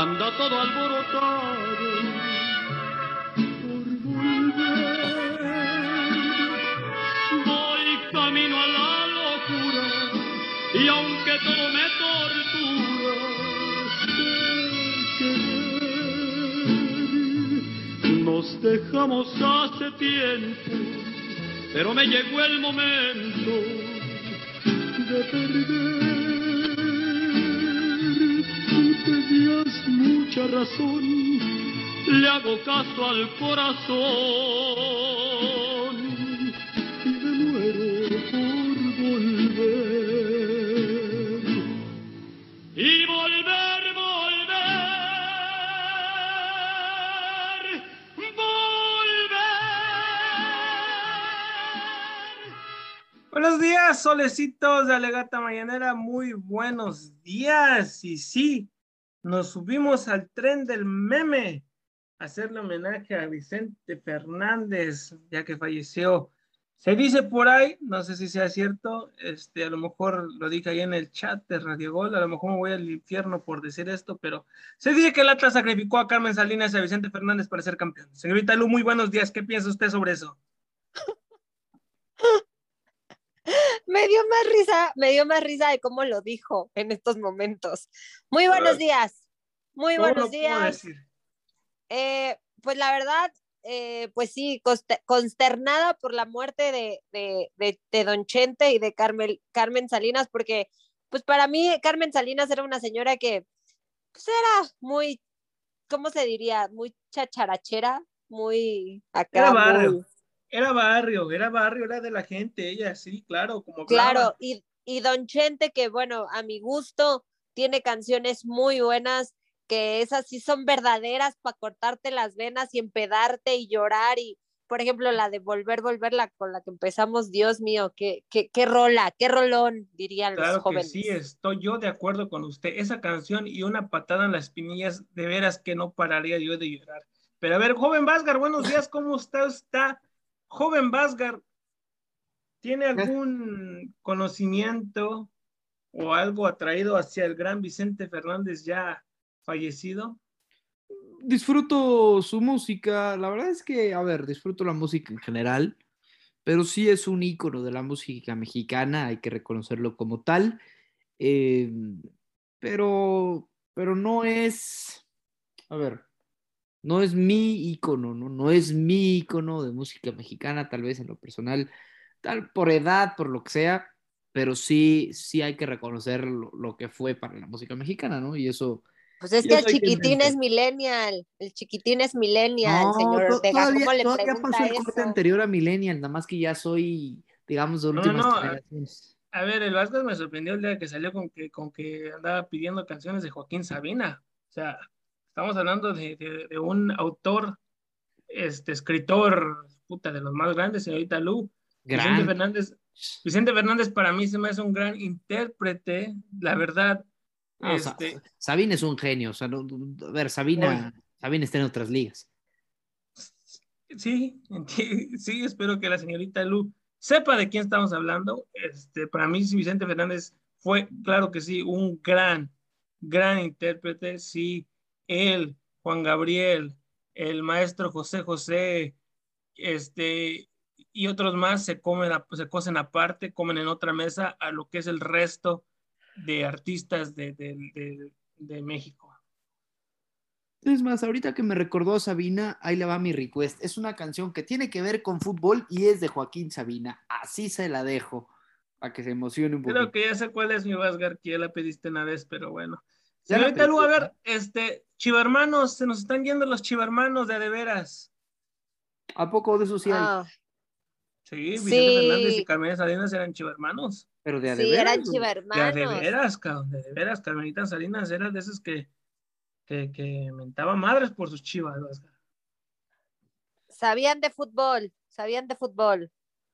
anda todo alborotado por volver. Voy camino a la locura y aunque todo me tortura, querer. nos dejamos hace tiempo, pero me llegó el momento de perder. Tenías mucha razón, le hago caso al corazón y me muero por volver. Y volver, volver, volver. Buenos días, solecitos de Alegata Mañanera, muy buenos días. Y sí, nos subimos al tren del meme a hacerle homenaje a Vicente Fernández, ya que falleció. Se dice por ahí, no sé si sea cierto, este, a lo mejor lo dije ahí en el chat de Radio Gol, a lo mejor me voy al infierno por decir esto, pero se dice que el Atlas sacrificó a Carmen Salinas y a Vicente Fernández para ser campeón. Señorita Lu, muy buenos días, ¿qué piensa usted sobre eso? me dio más risa, me dio más risa de cómo lo dijo en estos momentos. Muy buenos días, muy ¿Cómo lo buenos días. Eh, pues la verdad, eh, pues sí, conste- consternada por la muerte de, de, de, de Don Chente y de Carmen, Carmen Salinas, porque pues para mí Carmen Salinas era una señora que pues era muy, ¿cómo se diría? Muy chacharachera, muy acá. Era barrio. muy- Era barrio, era barrio, era de la gente, ella, sí, claro, como Claro, y, y Don Chente, que bueno, a mi gusto, tiene canciones muy buenas, que esas sí son verdaderas para cortarte las venas y empedarte y llorar. Y, por ejemplo, la de Volver, Volver, la con la que empezamos, Dios mío, qué, qué, qué rola, qué rolón, dirían los Claro que jóvenes. sí, estoy yo de acuerdo con usted. Esa canción y una patada en las espinillas, de veras que no pararía yo de llorar. Pero a ver, joven Vázgar, buenos días, ¿cómo está? está? Joven Vázgar, ¿tiene algún conocimiento o algo atraído hacia el gran Vicente Fernández ya fallecido? disfruto su música. La verdad es que, a ver, disfruto la música en general, pero sí es un ícono de la música mexicana, hay que reconocerlo como tal. eh, pero, pero no es, a ver, no es mi ícono, ¿no? No es mi ícono de música mexicana, tal vez en lo personal, tal por edad, por lo que sea, pero sí, sí hay que reconocer lo, lo que fue para la música mexicana, ¿no? Y eso Pues es que el chiquitín creyente. es millennial, el chiquitín es millennial, No, señor Ortega, todavía, ¿cómo le todavía pasó el corte eso? anterior a Millennial, nada más que ya soy, digamos, de No, últimas no, generaciones. A ver, el Vázquez me sorprendió el día que salió con que, con que andaba pidiendo canciones de Joaquín Sabina. O sea, estamos hablando de, de- de un autor, este escritor, puta, de los más grandes, señorita Lu. Vicente. Fernández, Vicente Fernández para mí se me hace un gran intérprete, la verdad. No, este, Sabina es un genio, o sea, a ver, Sabina, Sabina está en otras ligas. Sí, sí, espero que la señorita Lu sepa de quién estamos hablando. Este, para mí, Vicente Fernández fue, claro que sí, un gran, gran intérprete. Sí, él, Juan Gabriel, el maestro José José, este, y otros más se comen, se cocen aparte, comen en otra mesa a lo que es el resto de artistas de, de- de- de México. Es más, ahorita que me recordó Sabina, ahí le va mi request. Es una canción que tiene que ver con fútbol y es de Joaquín Sabina. Así se la dejo, para que se emocione un poco. Creo que ya sé cuál es mi Vasgar, que ya la pediste una vez, pero bueno. Ya Señorita Lu, a ver, este, chivarmanos, se nos están yendo los chivarmanos de a de veras. ¿A poco de eso sí hay? Ah, Sí, Vicente Sí. Fernández y Carmen Salinas eran chivarmanos. Pero de a de sí, veras, eran güey. De a de chivermanos. veras, cabrón, de a de veras. Carmenita Salinas era de esos que, que, que mentaba madres por sus chivas. Sabían de fútbol, sabían de fútbol.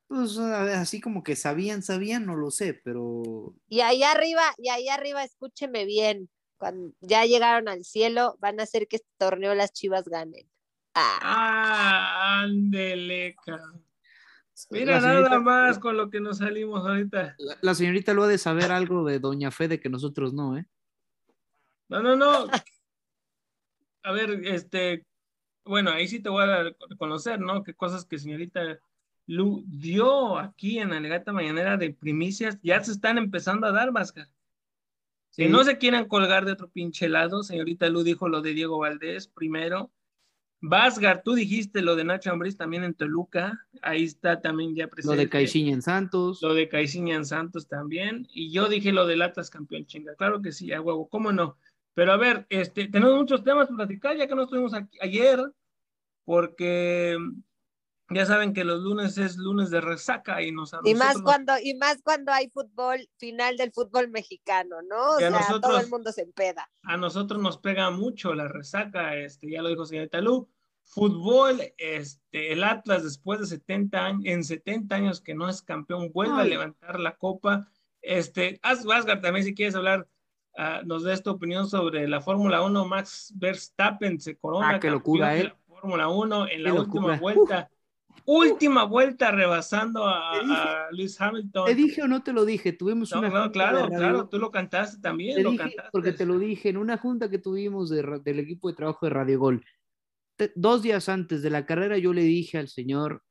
Pues así como que sabían, sabían, no lo sé, pero Y ahí arriba, y ahí arriba, escúcheme bien, cuando ya llegaron al cielo, van a hacer que este torneo las chivas ganen. Ah, Ah, ándele, cabrón. Mira, señorita- nada más con lo que nos salimos ahorita. La, la señorita lo ha de saber algo de Doña Fede que nosotros no, ¿eh? No, no, no. A ver, este, bueno, ahí sí te voy a reconocer, ¿no? Qué cosas que señorita Lu dio aquí en Alegata Mañanera de primicias ya se están empezando a dar, Vázquez. Que Sí. no se quieran colgar de otro pinche lado. Señorita Lu dijo lo de Diego Valdés primero. Vázgar, tú dijiste lo de Nacho Ambriz también en Toluca. Ahí está también ya Lo presente. de Caixinha en Santos. Lo de Caixinha en Santos también. Y yo dije lo del Atlas campeón chinga. Claro que sí, a huevo, ¿cómo no? Pero a ver, este, tenemos muchos temas para platicar, ya que no estuvimos aquí ayer, porque ya saben que los lunes es lunes de resaca y nos Y más cuando, y más cuando hay fútbol, final del fútbol mexicano, ¿no? O sea, todo el mundo se empeda. a nosotros nos pega mucho la resaca, este, ya lo dijo señorita Lu. Fútbol, este, el Atlas después de 70 años, en 70 años que no es campeón, vuelve a levantar la copa. Este, Vázquez también si quieres hablar, ah, nos des tu opinión sobre la Fórmula 1, Max Verstappen se corona Ah, qué locura, campeón ¿eh? la Fórmula 1 en la Qué última locura. vuelta. Última vuelta rebasando a, Te dije- a Lewis Hamilton. ¿Te dije o no te lo dije? Tuvimos No, una no, claro, claro, tú lo cantaste también, Te lo dije, cantaste. porque te lo dije en una junta que tuvimos de del equipo de trabajo de Radio Gol. Te- dos días antes de la carrera yo le dije al señor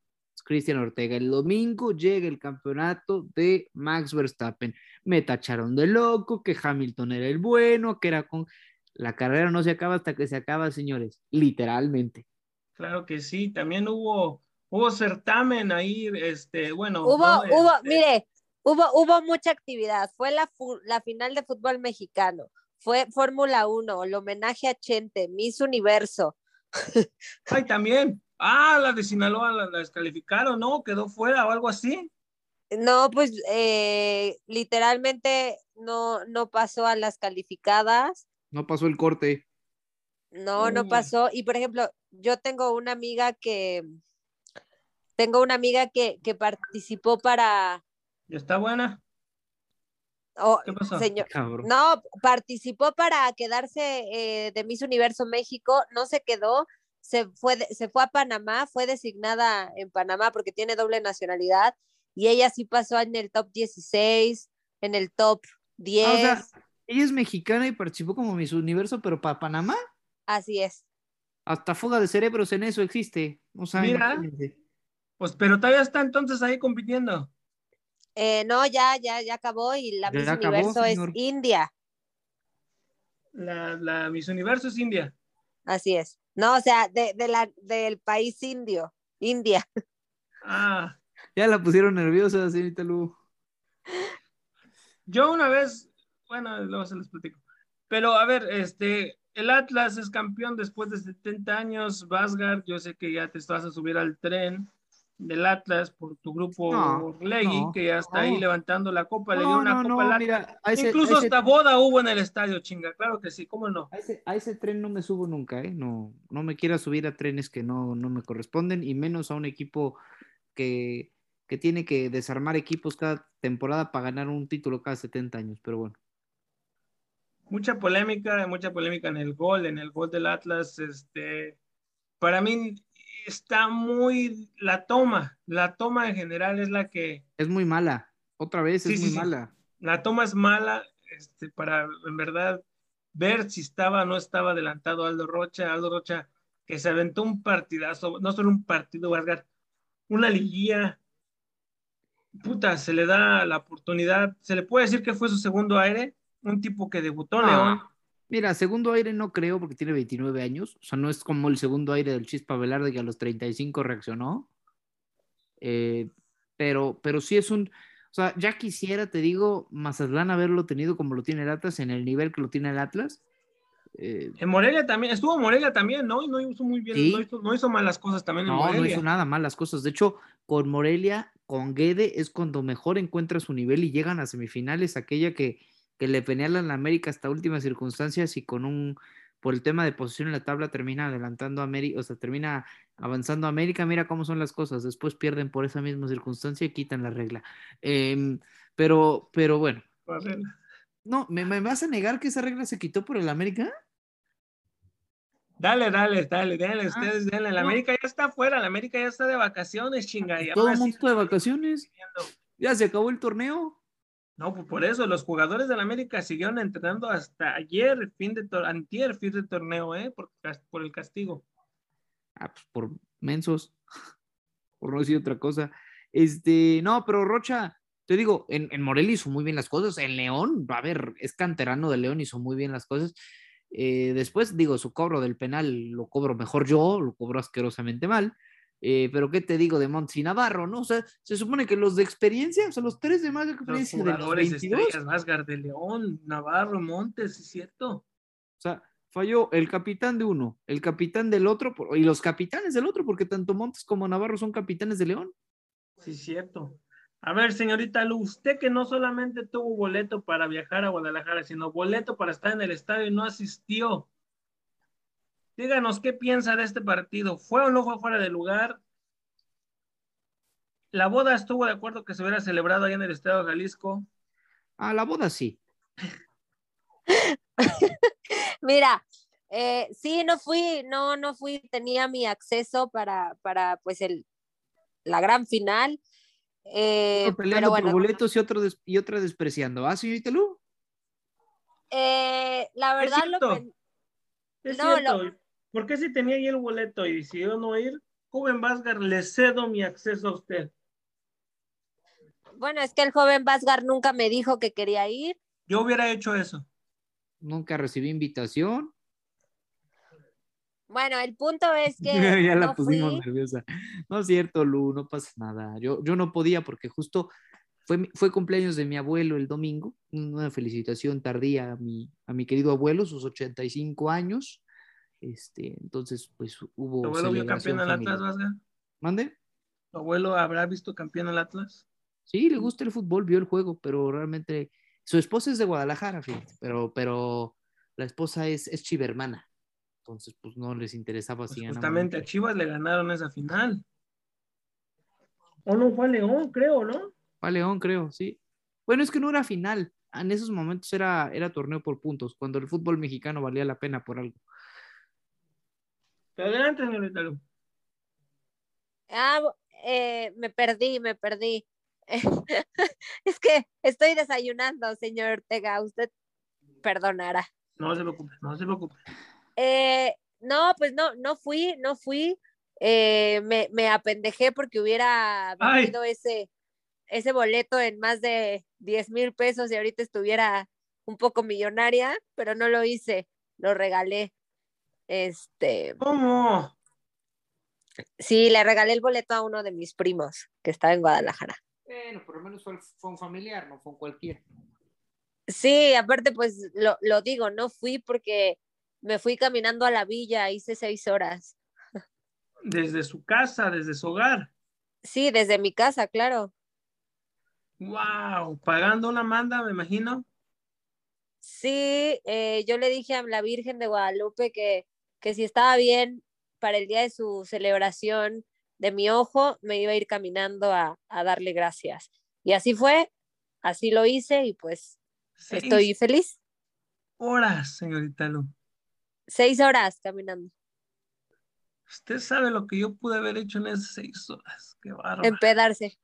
Cristian Ortega, el domingo llega el campeonato de Max Verstappen. Me tacharon de loco, que Hamilton era el bueno, que era con... La carrera no se acaba hasta que se acaba, señores, literalmente. Claro que sí, también hubo, hubo certamen ahí, este, bueno. Hubo, ¿no? hubo, Este, mire, hubo, hubo mucha actividad. Fue la, la final de fútbol mexicano, fue Fórmula 1, el homenaje a Chente, Miss Universo. Ay, también. Ah, la de Sinaloa la, la descalificaron, ¿no? Quedó fuera o algo así. No, pues eh, literalmente no, no pasó a las calificadas. No pasó el corte. No, no Uy. pasó. Y por ejemplo, yo tengo una amiga que tengo una amiga que, que participó para ¿Y está buena? oh, ¿Qué pasó? señor, Cabrón. no, participó para quedarse eh, de Miss Universo México, no se quedó, se fue, de- se fue a Panamá, fue designada en Panamá porque tiene doble nacionalidad y ella sí pasó en el top 16, en el top 10, Ah, o sea, ella es mexicana y participó como Miss Universo, pero para Panamá, así es. hasta fuga de cerebros en eso existe. O sea, Mira. imagínense. Pues, pero todavía está entonces ahí compitiendo. Eh, no, ya, ya, ya acabó y la Miss acabó, Universo señor. es India, La, la Miss Universo es India. así es. No, o sea, de, de la, del país indio, India. Ah, Ya la pusieron nerviosa, señorita Lu. yo una vez, bueno, luego se les platico. Pero a ver, este, el Atlas es campeón después de 70 años. Vázgar, yo sé que ya te estás a subir al tren del Atlas por tu grupo No, Orlegui, no, que ya está no. ahí levantando la copa, le dio una copa al Atlas. ese, Incluso ese- hasta boda hubo en el estadio, chinga, claro que sí, ¿cómo no? a ese- a ese tren no me subo nunca, ¿eh? No, no me quiera subir a trenes que no, no me corresponden y menos a un equipo que, que tiene que desarmar equipos cada temporada para ganar un título cada 70 años, pero bueno. Mucha polémica, mucha polémica en el gol, en el gol del Atlas, este, para mí está muy, la toma, la toma en general es la que, Es muy mala, otra vez es sí, muy sí. mala. la toma es mala, este, para en verdad ver si estaba o no estaba adelantado Aldo Rocha, Aldo Rocha que se aventó un partidazo, no solo un partido, Vargas, una liguilla, puta, se le da la oportunidad, se le puede decir que fue su segundo aire, un tipo que debutó en No. León, Mira, segundo aire no creo porque tiene 29 años, o sea, no es como el segundo aire del Chispa Velarde que a los 35 reaccionó, Eh, pero, pero sí es un, o sea, ya quisiera, te digo, Mazatlán haberlo tenido como lo tiene el Atlas, en el nivel que lo tiene el Atlas. Eh, En Morelia también, estuvo Morelia también, ¿no? Y no hizo muy bien, Sí. no, hizo, no hizo malas cosas también en no, no Morelia. hizo nada mal las cosas. De hecho, con Morelia, con Guede, es cuando mejor encuentra su nivel y llegan a semifinales, aquella que, que le penealan a la América hasta últimas circunstancias y con un, por el tema de posición en la tabla, termina adelantando a América, o sea, termina avanzando a América. Mira cómo son las cosas. Después pierden por esa misma circunstancia y quitan la regla. Em, pero, pero bueno, no, ¿me, me vas a negar que esa regla se quitó por el América? Dale, dale, dale, dale, Ah, ustedes denle. La no. América ya está afuera, la América ya está de vacaciones, chinga. Todo el mundo está de vacaciones. Ya se acabó el torneo. No, pues por eso los jugadores de la América siguieron entrenando hasta ayer, fin de antier, fin de torneo, ¿eh? Por el castigo. Ah, pues por mensos, por no decir otra cosa. Este, no, pero Rocha, te digo, en, en Morelia hizo muy bien las cosas. En León, a ver, es canterano de León, hizo muy bien las cosas. Eh, después, digo, su cobro del penal lo cobro mejor yo, lo cobro asquerosamente mal. Eh, pero qué te digo de Montes y Navarro, ¿no? O sea, se supone que los de experiencia, o sea, los tres de más Los experiencia de los jugadores 22, estrellas, Vázquez de León, Navarro, Montes, ¿es cierto? O sea, falló el capitán de uno, el capitán del otro y los capitanes del otro, porque tanto Montes como Navarro son capitanes de León. Sí, cierto. A ver, señorita Lu, usted que no solamente tuvo boleto para viajar a Guadalajara, sino boleto para estar en el estadio y no asistió. Díganos qué piensa de este partido. ¿Fue o no fue fuera de lugar? ¿La boda estuvo de acuerdo que se hubiera celebrado ahí en el Estado de Jalisco? A la boda sí. Mira, eh, sí, no fui, no, no fui, tenía mi acceso para, para pues el, la gran final. eh, Uno peleando pero por bueno, boletos y, otro des- y otra despreciando. ¿Ah, señorita Lu? eh, la verdad lo cierto. pen- Es No, cierto. ¿Por qué si tenía ahí el boleto y decidió no ir? Joven Vázquez, le cedo mi acceso a usted. bueno, es que el joven Vázgar nunca me dijo que quería ir. Yo hubiera hecho eso. Nunca recibí invitación. Bueno, el punto es que ya la no pusimos fui. nerviosa. No es cierto, Lu, no pasa nada. Yo, yo no podía porque justo fue, fue cumpleaños de mi abuelo el domingo. Una felicitación tardía a mi, a mi querido abuelo, sus 85 años. Este, entonces, pues hubo. ¿Tu abuelo vio campeón al Atlas. Vázquez? ¿Mande? ¿Tu abuelo habrá visto campeón al Atlas? Sí, le gusta el fútbol, vio el juego, pero realmente su esposa es de Guadalajara, fíjate, pero, pero la esposa es, es chivermana. Entonces, pues no les interesaba Pues si justamente a. Chivas le ganaron esa final. O no fue a León, creo, ¿no? Fue a León, creo, sí. Bueno, es que no era final. En esos momentos era, era torneo por puntos, cuando el fútbol mexicano valía la pena por algo. Adelante, señorita Lu. Ah, eh, me perdí, me perdí. es que estoy desayunando, señor Ortega. Usted perdonará. No se preocupe, no se preocupe. Eh, no, pues no, no fui, no fui. Eh, me, me apendejé porque hubiera Ay. vendido ese, ese boleto en más de 10 mil pesos y ahorita estuviera un poco millonaria, pero no lo hice, lo regalé. Este, ¿Cómo? sí, le regalé el boleto a uno de mis primos que estaba en Guadalajara. Bueno, por lo menos fue, fue un familiar, no fue un cualquiera. Sí, aparte, pues lo, lo digo, no fui porque me fui caminando a la villa, hice seis horas. Desde su casa, desde su hogar. Sí, desde mi casa, claro. Wow, pagando una manda, me imagino. Sí, eh, yo le dije a la Virgen de Guadalupe que, que si estaba bien para el día de su celebración de mi ojo, me iba a ir caminando a, a darle gracias. Y así fue, así lo hice y pues Seis estoy feliz. horas, señorita Lu. Seis horas caminando, Usted sabe lo que yo pude haber hecho en esas seis horas. Qué bárbaro. empedarse.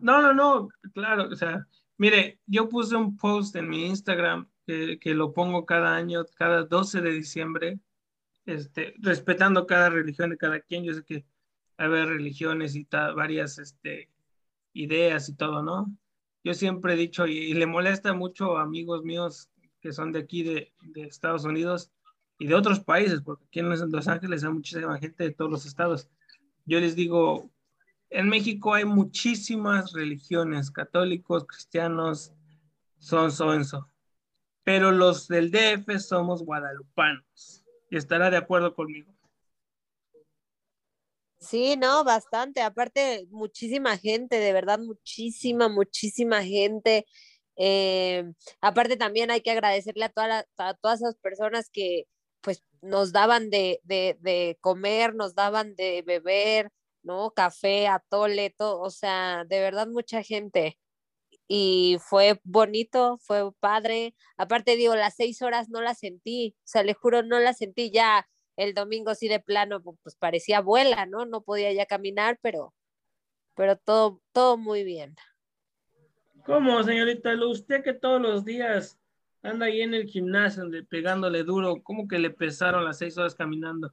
No, no, no, claro, o sea, mire, yo puse un post en mi Instagram que, que lo pongo cada año, cada 12 de diciembre, este, respetando cada religión de cada quien. Yo sé que hay religiones y ta- varias este, ideas y todo, ¿no? Yo siempre he dicho, y, y le molesta mucho a amigos míos que son de aquí, de, de Estados Unidos y de otros países, porque aquí en Los Ángeles hay muchísima gente de todos los estados. Yo les digo, en México hay muchísimas religiones, católicos, cristianos, son so and so. Pero los del DF somos guadalupanos. Estará de acuerdo conmigo. Sí, no, bastante. Aparte, muchísima gente, de verdad, muchísima, muchísima gente. Eh, aparte, también hay que agradecerle a, a todas esas personas que pues nos daban de, de, de comer, nos daban de beber, ¿no? Café, atole, todo, o sea, de verdad mucha gente. Y fue bonito, fue padre. Aparte, digo, las seis horas no las sentí, o sea, le juro, no las sentí ya el domingo sí de plano, pues parecía abuela, ¿no? No podía ya caminar, pero, pero todo, todo muy bien. ¿Cómo, señorita? Usted que todos los días anda ahí en el gimnasio pegándole duro, ¿cómo que le pesaron las seis horas caminando?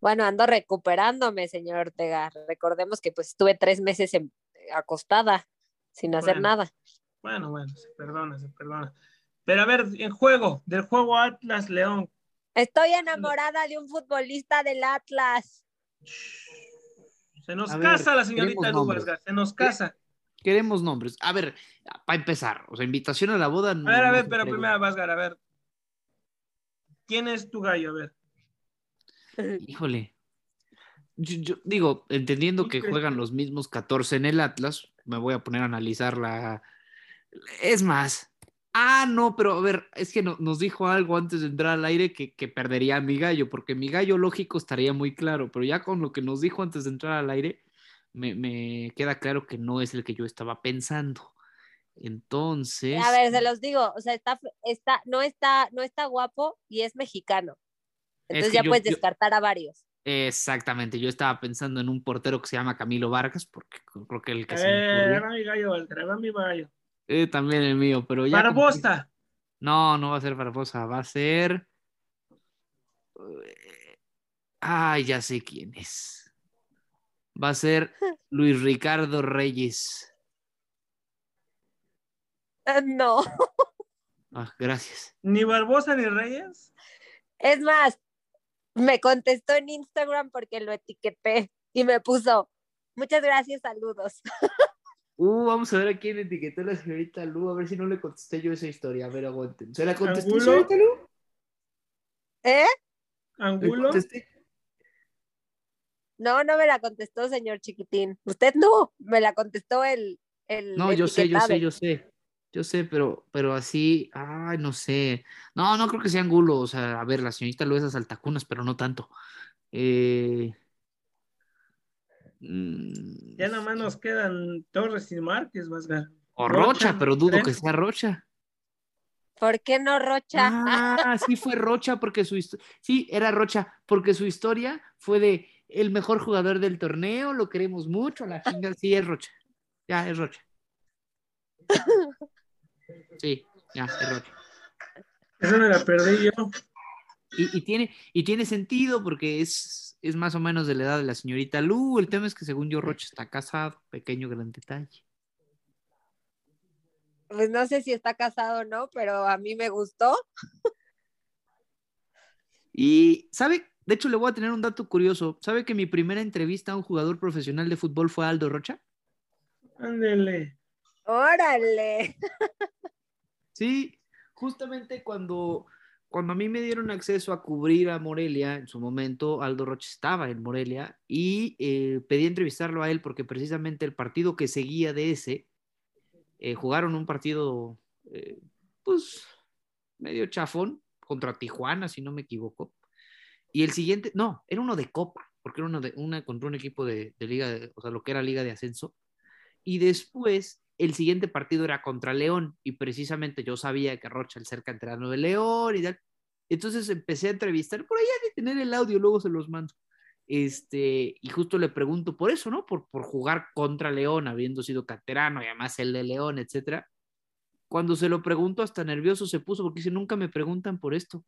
Bueno, ando recuperándome, señor Ortega. Recordemos que pues estuve tres meses acostada sin hacer nada. Bueno, bueno, se perdona, se perdona. Pero a ver, en juego, del juego Atlas León. Estoy enamorada de un futbolista del Atlas. Se nos casa la señorita Lubas, se nos casa. Queremos nombres. A ver, para empezar, o sea, invitación a la boda. a ver, a ver, pero primero, Vasgar, a ver. ¿Quién es tu gallo? A ver. Híjole. Yo, digo, entendiendo que juegan los mismos 14 en el Atlas, me voy a poner a analizar la. Es más. Ah, no, pero a ver, es que nos dijo algo antes de entrar al aire que, que perdería a mi gallo, porque mi gallo lógico estaría muy claro, pero ya con lo que nos dijo antes de entrar al aire, me, queda claro que no es el que yo estaba pensando. Entonces. A ver, se los digo, o sea, está, está, no, está, no está guapo y es mexicano. Entonces ya puedes descartar a varios. Exactamente, yo estaba pensando en un portero que se llama Camilo Vargas, porque creo que el que se eh, mi gallo, mi gallo. Eh, también el mío, pero ya. Barbosa. No, no va a ser Barbosa, va a ser. Ay, ya sé quién es va a ser Luis Ricardo Reyes. Eh, no. Ah, gracias. ¿Ni Barbosa ni Reyes? Es más, me contestó en Instagram porque lo etiqueté y me puso, muchas gracias, saludos. Uh, vamos a ver a quién etiquetó la señorita Lu, a ver si no le contesté yo esa historia. A ver, aguanten. ¿Se la contesté, señorita Lu? ¿Eh? ¿Angulo? No, no me la contestó, señor chiquitín. Usted no, me la contestó el. el no, yo sé, yo sé, yo sé. Yo sé, pero, pero así, ay, no sé. No, no creo que sea Angulo. O sea, a ver, la señorita lo es a saltacunas, pero no tanto. Eh... Mm, ya nada más nos quedan Torres y Márquez, Vasgar. O Rocha, pero dudo que sea Rocha. ¿Por qué no Rocha? Ah, sí fue Rocha porque su historia, sí, era Rocha, porque su historia fue de el mejor jugador del torneo, lo queremos mucho, la chinga, sí, es Rocha. Ya, es Rocha. Sí, ya, Rocha. Eso me la perdí yo. Y, tiene, y tiene sentido porque es, es más o menos de la edad de la señorita Lu. El tema es que según yo, Rocha está casado. Pequeño gran detalle. Pues no sé si está casado o no, pero a mí me gustó. Y, ¿sabe de hecho, le voy a tener un dato curioso. ¿Sabe que mi primera entrevista a un jugador profesional de fútbol fue Aldo Rocha? Ándele. Órale. Sí, justamente cuando, cuando a mí me dieron acceso a cubrir a Morelia, en su momento Aldo Rocha estaba en Morelia y eh, pedí entrevistarlo a él porque precisamente el partido que seguía de ese, eh, jugaron un partido, eh, pues, medio chafón contra Tijuana, si no me equivoco. Y el siguiente, no, era uno de Copa, porque era uno de, una contra un equipo de, Liga, o sea, lo que era Liga de Ascenso. Y después, el siguiente partido era contra León, y precisamente yo sabía que Rocha, el cerca canterano de León y tal. Entonces empecé a entrevistar, por allá de tener el audio, luego se los mando. Este, y justo le pregunto por eso, ¿no? Por, por jugar contra León, habiendo sido canterano y además el de León, etcétera. Cuando se lo pregunto, hasta nervioso se puso porque dice, nunca me preguntan por esto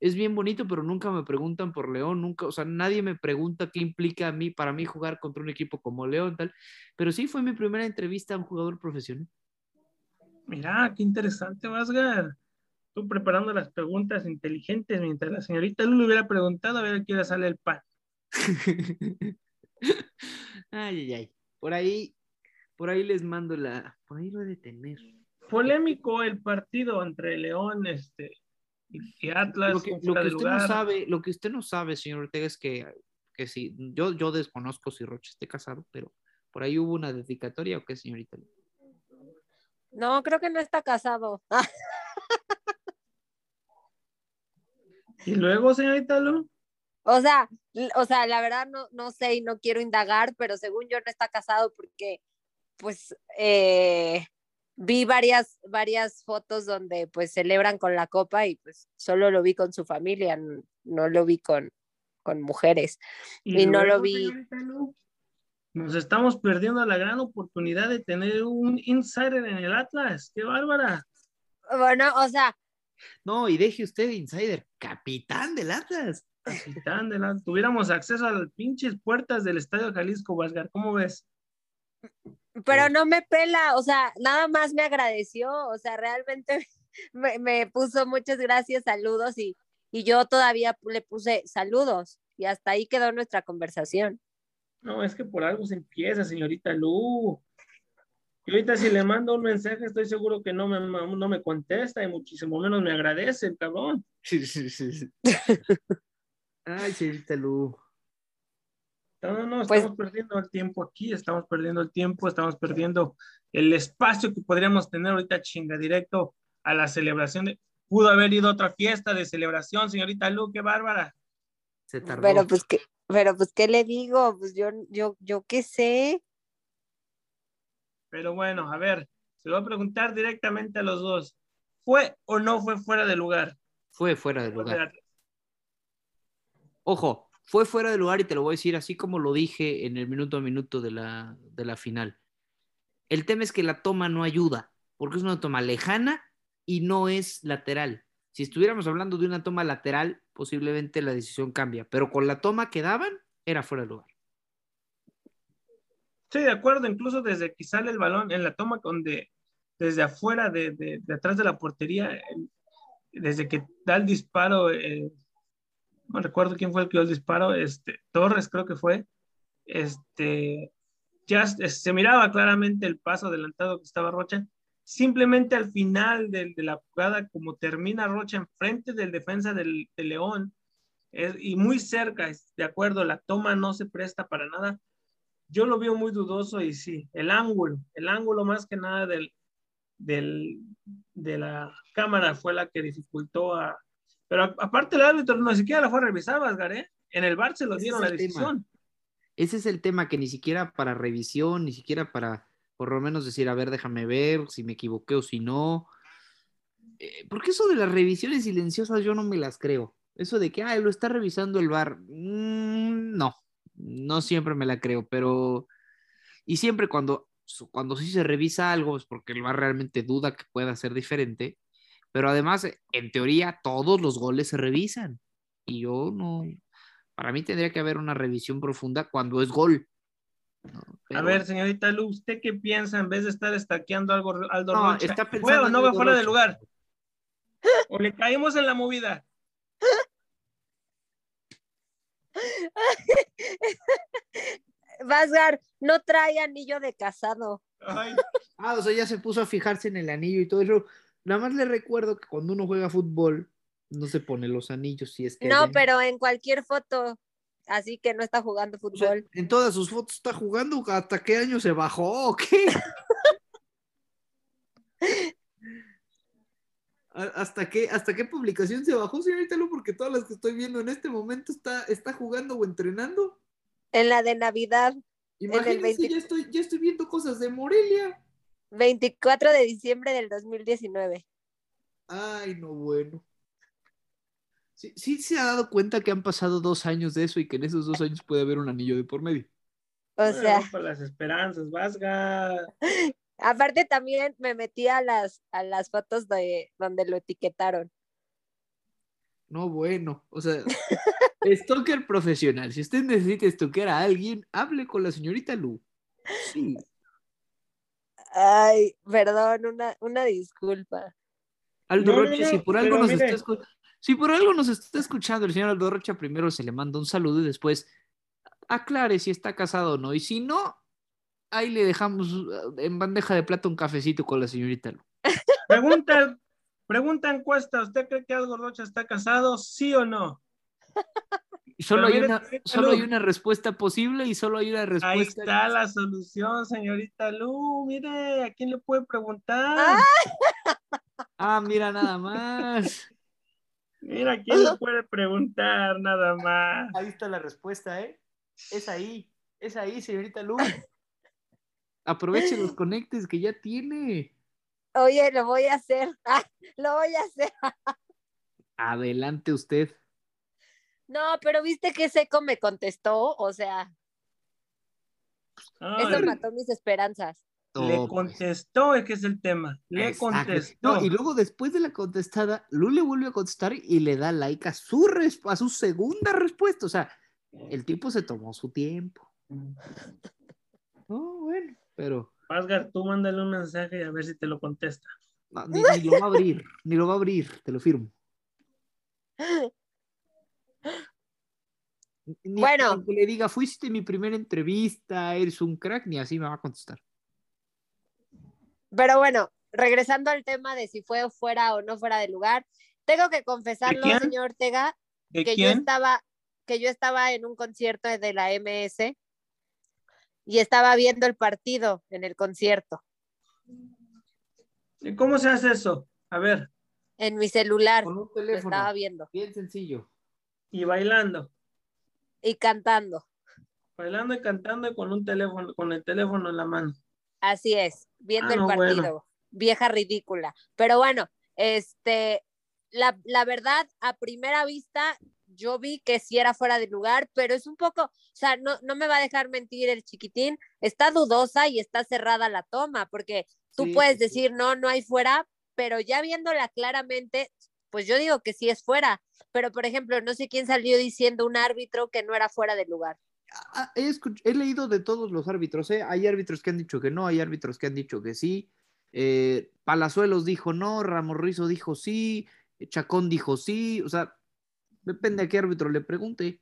es bien bonito, pero nunca me preguntan por León, nunca, o sea, nadie me pregunta qué implica a mí, para mí jugar contra un equipo como León, tal. Pero sí fue mi primera entrevista a un jugador profesional. Mira, qué interesante, Vasgar. Tú preparando las preguntas inteligentes mientras la señorita Lulu hubiera preguntado a ver a qué hora sale el pan. ay, ay, ay. Por ahí, por ahí les mando la, por ahí lo he de tener. Polémico el partido entre León, este, y Atlas, lo que, usted no sabe, lo que usted no sabe, señor Ortega, es que, que si, yo, yo desconozco si Roche esté casado, pero por ahí hubo una dedicatoria o qué, señorita. No, creo que no está casado. ¿Y luego, señorita Lu? O sea, o sea, la verdad no, no sé y no quiero indagar, pero según yo no está casado porque, pues, eh, vi varias, varias fotos donde pues celebran con la copa y pues solo lo vi con su familia, no lo vi con, con mujeres. Y no lo vi. Nos estamos perdiendo la gran oportunidad de tener un insider en el Atlas. ¡Qué bárbara! Bueno, o sea, No, y deje usted, Insider, capitán del Atlas. Capitán de la- Tuviéramos acceso a las pinches puertas del Estadio Jalisco, Vasgar. ¿Cómo ves? Pero no me pela, o sea, nada más me agradeció, o sea, realmente me, me puso muchas gracias, saludos y, y yo todavía le puse saludos y hasta ahí quedó nuestra conversación. No, es que por algo se empieza, señorita Lu. Y ahorita si le mando un mensaje, estoy seguro que no me, no me contesta y muchísimo menos me agradece el cabrón. Sí, sí, sí, sí. Ay, señorita Lu. No, no, no, Pues- estamos perdiendo el tiempo aquí, estamos perdiendo el tiempo, estamos perdiendo el espacio que podríamos tener ahorita chinga directo a la celebración. De... Pudo haber ido a otra fiesta de celebración, señorita Lu, qué bárbara. Se tardó. Pero pues que, pero pues qué le digo, pues yo, yo, yo qué sé. Pero bueno, a ver, se lo voy a preguntar directamente a los dos. ¿Fue o no fue fuera de lugar? Fue fuera de lugar. Ojo, fue fuera de lugar y te lo voy a decir así como lo dije en el minuto a minuto de la, de la final. El tema es que la toma no ayuda, porque es una toma lejana y no es lateral. Si estuviéramos hablando de una toma lateral, posiblemente la decisión cambia, pero con la toma que daban, era fuera de lugar. Sí, de acuerdo, incluso desde que sale el balón en la toma donde desde afuera de, de, de atrás de la portería, desde que da el disparo, eh, no recuerdo quién fue el que dio el disparo, este, Torres creo que fue, este, ya se miraba claramente el paso adelantado que estaba Rocha, simplemente al final del- de, la jugada, como termina Rocha enfrente del defensa del, León, y muy cerca, de acuerdo, la toma no se presta para nada, yo lo veo muy dudoso y sí, el ángulo, el ángulo más que nada del, de la cámara fue la que dificultó a... Pero aparte el árbitro no siquiera la fue a revisar, Vasgar, ¿eh? En el bar se lo dieron la tema. decisión. Ese es el tema que ni siquiera para revisión, ni siquiera para por lo menos decir, a ver, déjame ver si me equivoqué o si no. Eh, porque eso de las revisiones silenciosas yo no me las creo. Eso de que, ay, lo está revisando el bar. mm, no, no siempre me la creo, pero... Y siempre cuando, cuando sí se revisa algo es porque el bar realmente duda que pueda ser diferente. Pero además, en teoría, todos los goles se revisan. Y yo no, para mí tendría que haber una revisión profunda cuando es gol. ¿no? A ver, señorita Lu, ¿usted qué piensa en vez de estar estaqueando algo Aldo No, Rocha? está ¿Fue pensando no va fuera de lugar? ¿O le caímos en la movida? Vasgar, no trae anillo de casado. Ay, Ah, o sea, ya se puso a fijarse en el anillo y todo eso. Nada más le recuerdo que cuando uno juega fútbol, no se pone los anillos si es que. No, hay- pero en cualquier foto, así que no está jugando O sea, fútbol. en todas sus fotos está jugando. ¿Hasta qué año se bajó o qué? ¿A- ¿Hasta qué, ¿Hasta qué publicación se bajó, señorita Lu? Porque todas las que estoy viendo en este momento está, está jugando o entrenando. En la de Navidad, el Imagínense, 20. ya, estoy, ya estoy viendo cosas de Morelia. 24 de diciembre del 2019. Ay, no, bueno. Sí, sí se ha dado cuenta que han pasado dos años de eso y que en esos dos años puede haber un anillo de por medio. O bueno, sea, para las esperanzas, Vasgar. aparte también me metí a las, a las fotos de donde lo etiquetaron. No, bueno. O sea, stalker profesional. Si usted necesita stalkear a alguien, hable con la señorita Lu. Sí. Ay, perdón, una, una disculpa. Aldo No, no, Rocha, no, si por algo nos mire. está si por algo nos está escuchando el señor Aldo Rocha, primero se le manda un saludo y después aclare si está casado o no. Y si no, ahí le dejamos uh, en bandeja de plata un cafecito con la señorita Lu. Pregunta, pregunta encuesta, ¿usted cree que Aldo Rocha está casado, sí o no? Y Solo, hay una, solo hay una respuesta posible y solo hay una Ahí respuesta. está la solución, señorita Lu. Mire, ¿a quién le puede preguntar? Ah. Ah, mira nada más. Mira, ¿a quién le puede preguntar nada más? Ahí está la respuesta, ¿eh? Es ahí, es ahí, señorita Lu. Aproveche los conectes que ya tiene. Oye, lo voy a hacer. Ah, lo voy a hacer. Adelante usted. No, pero viste que Seco me contestó, o sea, Ay, eso mató mis esperanzas. le Oh, pues, contestó, es que es el tema. Le exacto. contestó. No, y luego después de la contestada, Lu le vuelve a contestar y le da like a su, res- a su segunda respuesta. O sea, el tipo se tomó su tiempo. No, bueno, pero Asgar, tú mándale un mensaje y a ver si te lo contesta. no, ni, ni lo va a abrir, ni lo va a abrir, te lo firmo. Ni Bueno. aunque le diga, fuiste mi primera entrevista, eres un crack, ni así me va a contestar. Pero bueno, regresando al tema de si fue fuera o no fuera de lugar, tengo que confesarlo, señor Ortega, ¿De que yo estaba, que yo estaba en un concierto de la MS y estaba viendo el partido en el concierto, ¿Y cómo se hace eso? A ver, en mi celular, Con un lo teléfono, estaba viendo bien sencillo. y bailando. Y cantando. Bailando y cantando con un teléfono, con el teléfono en la mano. Así es, viendo Ah, el partido. bueno. Vieja ridícula. Pero bueno, este, la, la verdad, a primera vista, yo vi que sí era fuera de lugar, pero es un poco, o sea, no, no me va a dejar mentir el chiquitín, está dudosa y está cerrada la toma, porque tú Sí, puedes sí. decir, no, no hay fuera, pero ya viéndola claramente, pues yo digo que sí es fuera. Pero, por ejemplo, no sé quién salió diciendo un árbitro que no era fuera de lugar. Ah, he, escuch- he leído de todos los árbitros, ¿eh? Hay árbitros que han dicho que no, hay árbitros que han dicho que sí. Eh, Palazuelos dijo no, Ramos Rizo dijo sí, Chacón dijo sí, o sea, depende a qué árbitro le pregunte.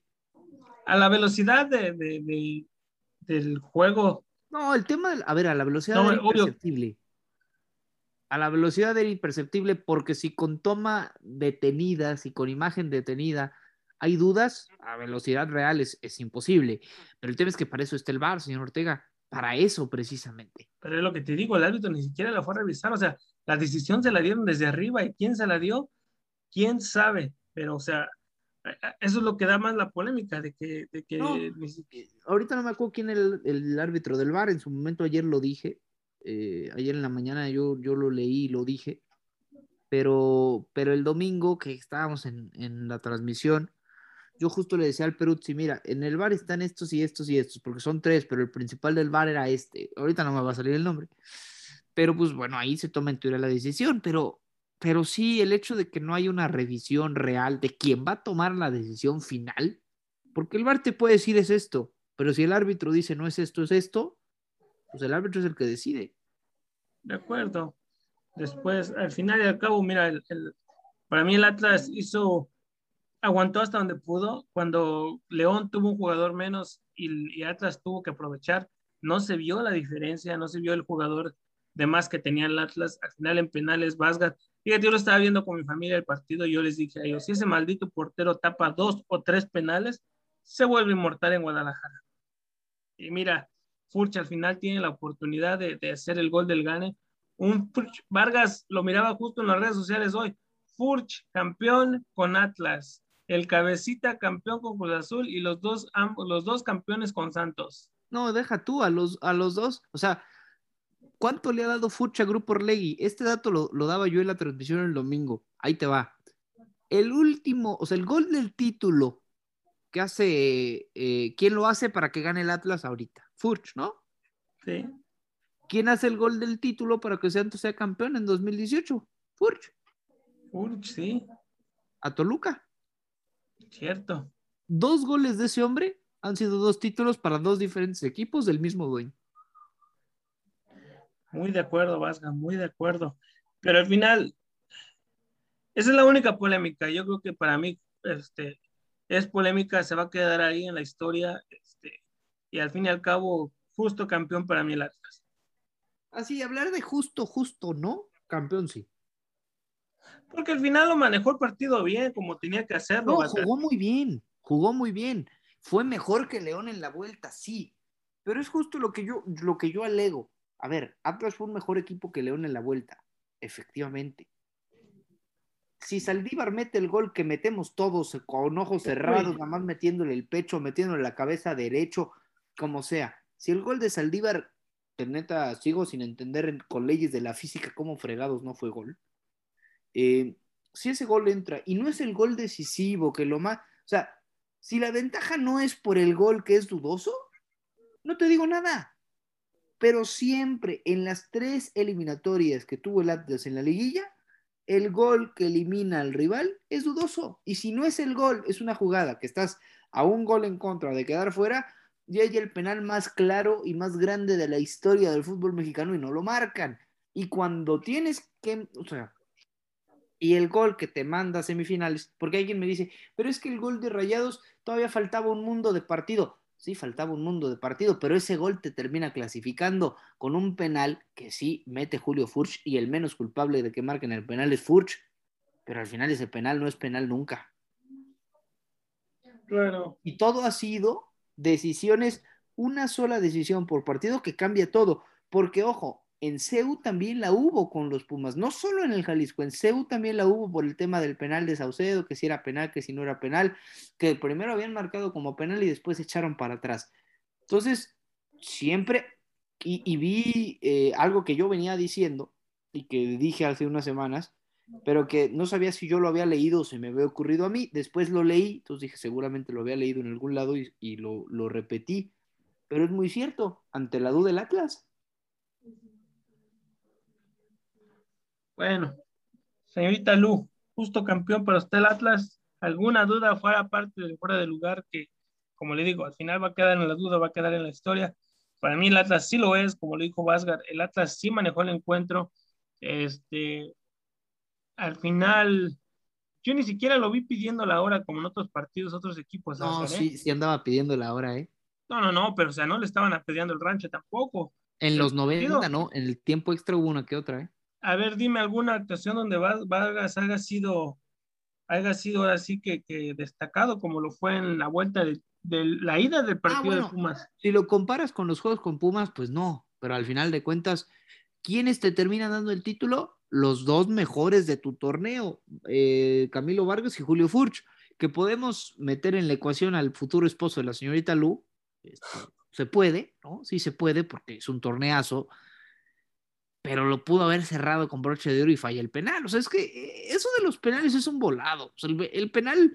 A la velocidad de, de- de- del juego, No, el tema, del- a ver, a la velocidad No, era obvio. imperceptible. A la velocidad era imperceptible porque si con toma detenida, si con imagen detenida hay dudas, a velocidad real es, es imposible. Pero el tema es que para eso está el VAR, señor Ortega, para eso precisamente. pero es lo que te digo, el árbitro ni siquiera la fue a revisar, o sea, la decisión se la dieron desde arriba y quién se la dio, quién sabe, pero o sea, eso es lo que da más la polémica de que, de que No. si- ahorita no me acuerdo quién era el, el árbitro del VAR, en su momento ayer lo dije, eh, ayer en la mañana yo, yo lo leí y lo dije, pero, pero el domingo que estábamos en, en la transmisión, yo justo le decía al Peruzzi, mira, en el VAR están estos y estos y estos, porque son tres, pero el principal del VAR era este, ahorita no me va a salir el nombre, pero pues bueno, ahí se toma en teoría la decisión, pero, pero sí, el hecho de que no hay una revisión real de quién va a tomar la decisión final, porque el VAR te puede decir es esto, pero si el árbitro dice no es esto, es esto, pues el árbitro es el que decide. De acuerdo. Después, al final y al cabo, mira, el, para mí el Atlas hizo, aguantó hasta donde pudo. Cuando León tuvo un jugador menos y, y Atlas tuvo que aprovechar, no se vio la diferencia, no se vio el jugador de más que tenía el Atlas. Al final en penales, Vasgat. Fíjate, yo lo estaba viendo con mi familia el partido y yo les dije a ellos, si ese maldito portero tapa dos o tres penales, se vuelve inmortal en Guadalajara. Y mira, Furch al final tiene la oportunidad de, de hacer el gol del gane. Un Furch, Vargas lo miraba justo en las redes sociales hoy. Furch, campeón con Atlas. El cabecita campeón con Cruz Azul y los dos, ambos, los dos campeones con Santos. No, deja tú a los, a los dos. O sea, ¿cuánto le ha dado Fucha a Grupo Orlegui? Este dato lo, lo daba yo en la transmisión el domingo. Ahí te va. El último, o sea, el gol del título que hace, eh, ¿quién lo hace para que gane el Atlas ahorita? Furch, ¿no? Sí. ¿Quién hace el gol del título para que Santos sea campeón en 2018? Furch, Furch, sí, a Toluca. cierto. Dos goles de ese hombre han sido dos títulos para dos diferentes equipos del mismo dueño. Muy de acuerdo, Vasga, muy de acuerdo. Pero al final, esa es la única polémica. Yo creo que para mí este, es polémica, se va a quedar ahí en la historia. Este, y al fin y al cabo, justo campeón para mí el Atlas. Así, hablar de justo, justo, ¿no? Campeón sí. Porque al final lo manejó el partido bien, como tenía que hacerlo. No, jugó muy bien, jugó muy bien. Fue mejor que León en la vuelta, sí. Pero es justo lo que yo, lo que yo alego. A ver, Atlas fue un mejor equipo que León en la vuelta, efectivamente. Si Saldívar mete el gol que metemos todos con ojos cerrados, nada más metiéndole el pecho, metiéndole la cabeza derecho, como sea. Si el gol de Saldívar de neta sigo sin entender con leyes de la física cómo fregados no fue gol. Eh, si ese gol entra y no es el gol decisivo, que lo más, o sea, si la ventaja no es por el gol que es dudoso, no te digo nada. Pero siempre en las tres eliminatorias que tuvo el Atlas en la liguilla, el gol que elimina al rival es dudoso. Y si no es el gol, es una jugada que estás a un gol en contra de quedar fuera, ya hay el penal más claro y más grande de la historia del fútbol mexicano y no lo marcan. Y cuando tienes que, o sea, y el gol que te manda a semifinales, porque alguien me dice, pero es que el gol de Rayados todavía faltaba un mundo de partido. Sí, faltaba un mundo de partido, pero ese gol te termina clasificando con un penal que sí mete Julio Furch y el menos culpable de que marquen el penal es Furch, pero al final ese penal no es penal nunca. Claro. Y todo ha sido decisiones, una sola decisión por partido que cambia todo, porque ojo, en CEU también la hubo con los Pumas, no solo en el Jalisco, en CEU también la hubo por el tema del penal de Saucedo, que si era penal, que si no era penal, que primero habían marcado como penal y después echaron para atrás. Entonces, siempre, y, vi eh, algo que yo venía diciendo y que dije hace unas semanas, pero que no sabía si yo lo había leído o se me había ocurrido a mí, después lo leí, entonces dije, seguramente lo había leído en algún lado y, lo, lo repetí, pero es muy cierto, ante la duda del Atlas Bueno, señorita Lu, justo campeón para usted el Atlas. ¿Alguna duda fuera parte de fuera de lugar que, como le digo, al final va a quedar en la duda, va a quedar en la historia? Para mí el Atlas sí lo es, como le dijo Vázquez, el Atlas sí manejó el encuentro. Este, al final, yo ni siquiera lo vi pidiendo la hora como en otros partidos, otros equipos. No, ¿eh? sí, sí andaba pidiendo la hora, ¿eh? No, no, no, pero o sea, no le estaban pidiendo el rancho tampoco. En los 90, no, en el tiempo extra hubo una que otra, ¿eh? A ver, dime alguna actuación donde Vargas haya sido, haya sido así que, que, destacado, como lo fue en la vuelta de, la ida del partido de Pumas. Si lo comparas con los juegos con Pumas, pues no, pero al final de cuentas, ¿quiénes te terminan dando el título? Los dos mejores de tu torneo, eh, Camilo Vargas y Julio Furch, que podemos meter en la ecuación al futuro esposo de la señorita Lu. Este, se puede, ¿no? Sí se puede, porque es un torneazo pero lo pudo haber cerrado con broche de oro y falla el penal. O sea, es que eh, eso de los penales es un volado. O sea, el, penal,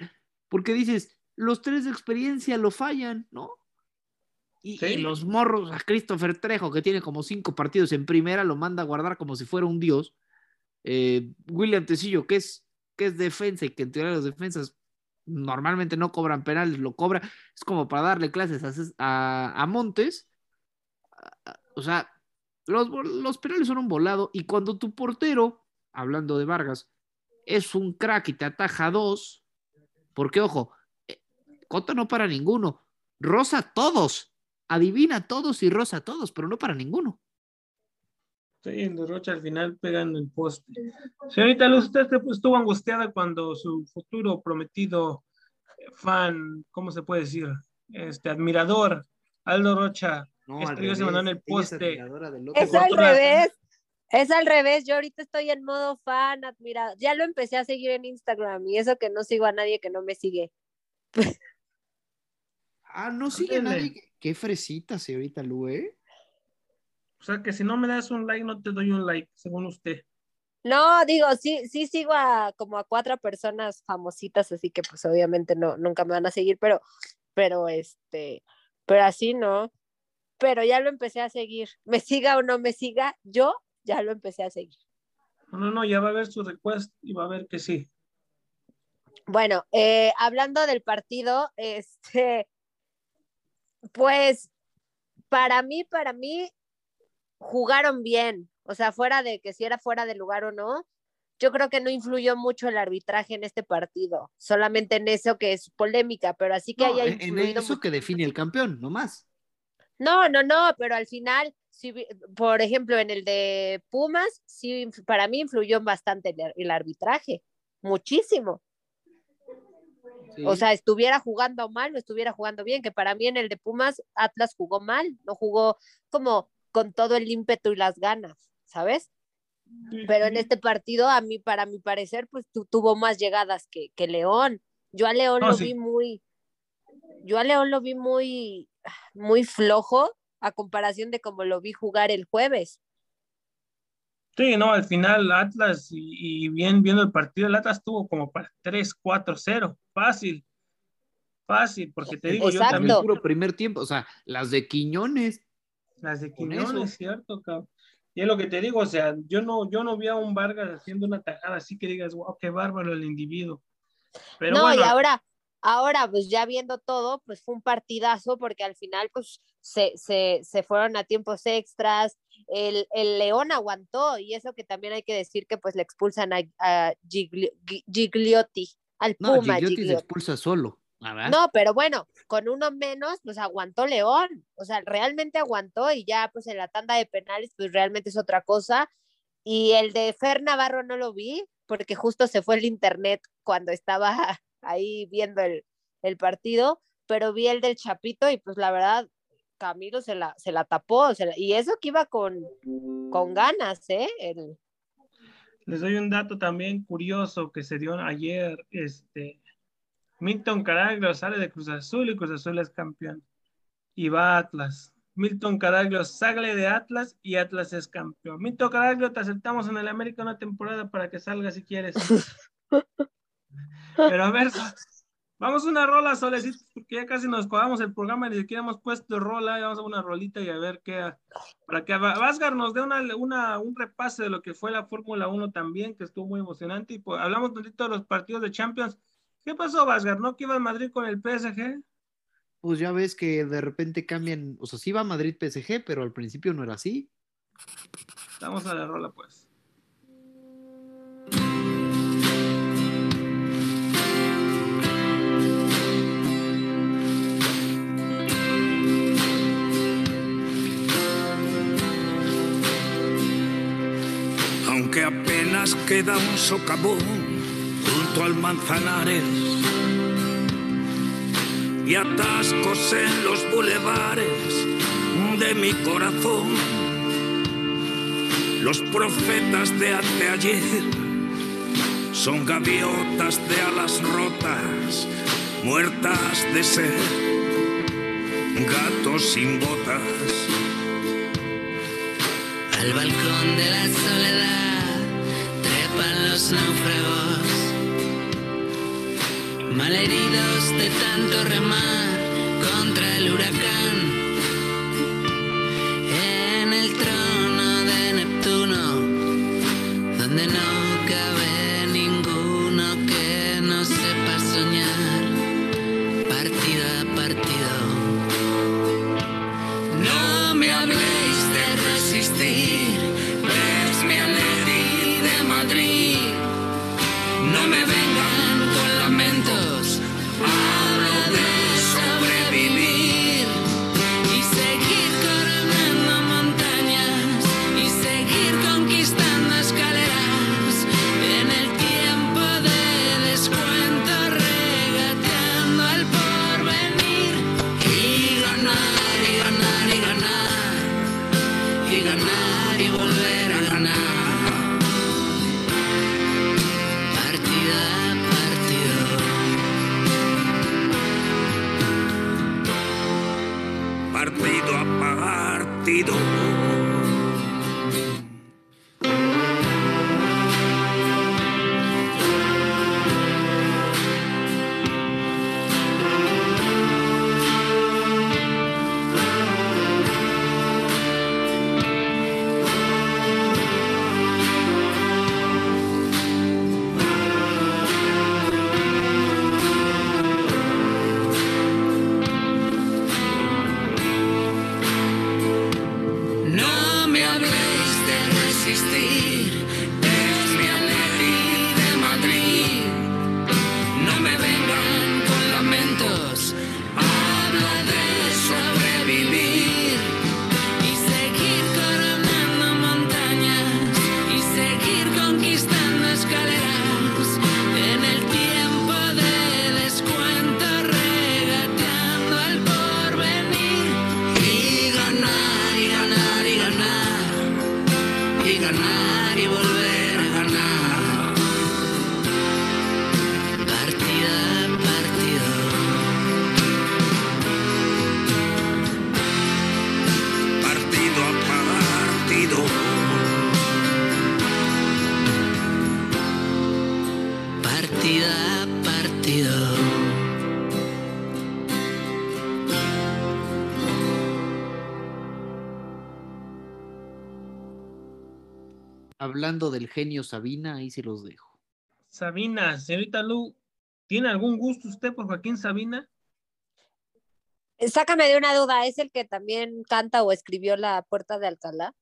porque dices, los tres de experiencia lo fallan, ¿no? Y, los morros a Christopher Trejo, que tiene como cinco partidos en primera, lo manda a guardar como si fuera un dios. Eh, William Tecillo, que es, que es defensa y que en teoría las defensas normalmente no cobran penales, lo cobra. Es como para darle clases a, a Montes. O sea, los, penales son un volado y cuando tu portero, hablando de Vargas, es un crack y te ataja dos, porque ojo, eh, Cota no para ninguno, rosa todos, adivina todos y rosa todos, pero no para ninguno. Sí, en Rocha al final pegando el poste. Señorita Luz, usted estuvo angustiada cuando su futuro prometido fan, ¿cómo se puede decir? Este admirador, Aldo Rocha, no, al revés. en el poste. Es, al revés. Es al revés. Yo ahorita estoy en modo fan, admirado. Ya lo empecé a seguir en Instagram y eso que no sigo a nadie que no me sigue. ah, no sigue a nadie. Qué fresita, señorita Lu, ¿eh? O sea que si no me das un like, no te doy un like, según usted. No, digo, sí, sí sigo a como a cuatro personas famositas, así que pues obviamente no, nunca me van a seguir, pero, pero este, pero así no pero ya lo empecé a seguir. Me siga o no me siga, yo ya lo empecé a seguir. No, no, ya va a ver su request y va a ver que sí. Bueno, eh, hablando del partido, este, pues para mí, para mí, jugaron bien. O sea, fuera de que si era fuera de lugar o no, yo creo que no influyó mucho el arbitraje en este partido, solamente en eso que es polémica, pero así que haya influido. En eso que define el campeón, no más. No, no, no, pero al final, si, por ejemplo, en el de Pumas, sí, para mí influyó bastante el, arbitraje, muchísimo. O sea, estuviera jugando mal, no estuviera jugando bien, que para mí en el de Pumas Atlas jugó mal, no jugó como con todo el ímpetu y las ganas, ¿sabes? Pero en este partido, a mí, para mi parecer, pues tuvo más llegadas que, que León. Yo a León lo vi muy, yo a León lo vi muy, muy flojo a comparación de cómo lo vi jugar el jueves. Sí, no, al final Atlas y, bien viendo el partido, el Atlas tuvo como para 3, 4, 0, fácil, fácil, porque te digo, yo también puro primer tiempo, o sea, las de Quiñones. Las de Quiñones, cierto, cabrón. Y es lo que te digo, o sea, yo no, yo no vi a un Vargas haciendo una tajada así que digas, wow, qué bárbaro el individuo. Pero no, y ahora, ahora, pues ya viendo todo, pues fue un partidazo porque al final, pues se, se, se fueron a tiempos extras, el, el, León aguantó y eso que también hay que decir que pues le expulsan a, Gigliotti, al Puma. Gigliotti, se expulsa solo. No, pero bueno, con uno menos, pues aguantó León, o sea, realmente aguantó y ya pues en la tanda de penales, pues realmente es otra cosa. Y el de Fer Navarro no lo vi porque justo se fue el internet cuando estaba ahí viendo el, el partido, pero vi el del Chapito y pues la verdad, Camilo se la, se la tapó, y eso que iba con, con ganas, ¿eh? Les doy un dato también curioso que se dio ayer, este, Milton Caraglio sale de Cruz Azul y Cruz Azul es campeón, y va a Atlas. Milton Caraglio sale de Atlas y Atlas es campeón. Milton Caraglio, te aceptamos en el América una temporada para que salga si quieres. Pero a ver, Vamos a una rola, Solecito, porque ya casi nos cogamos el programa, ni siquiera hemos puesto rola, vamos a una rolita y a ver qué, para que Vázgar nos dé una, una, un repase de lo que fue la Fórmula 1 también, que estuvo muy emocionante, y pues hablamos un de los partidos de Champions. ¿Qué pasó, Vázgar? ¿No que iba a Madrid con el PSG? Pues ya ves que de repente cambian, o sea, sí va a Madrid PSG, pero al principio no era así. Vamos a la rola, pues. Apenas queda un socavón junto al Manzanares y atascos en los bulevares de mi corazón. Los profetas de ayer son gaviotas de alas rotas, muertas de sed, gatos sin botas. Al balcón de la soledad los náufragos, malheridos de tanto remar contra el huracán. Hablando del genio Sabina, ahí se los dejo. Sabina, señorita Lu, ¿tiene algún gusto usted por Joaquín Sabina? Sácame de una duda, ¿es el que también canta o escribió La Puerta de Alcalá?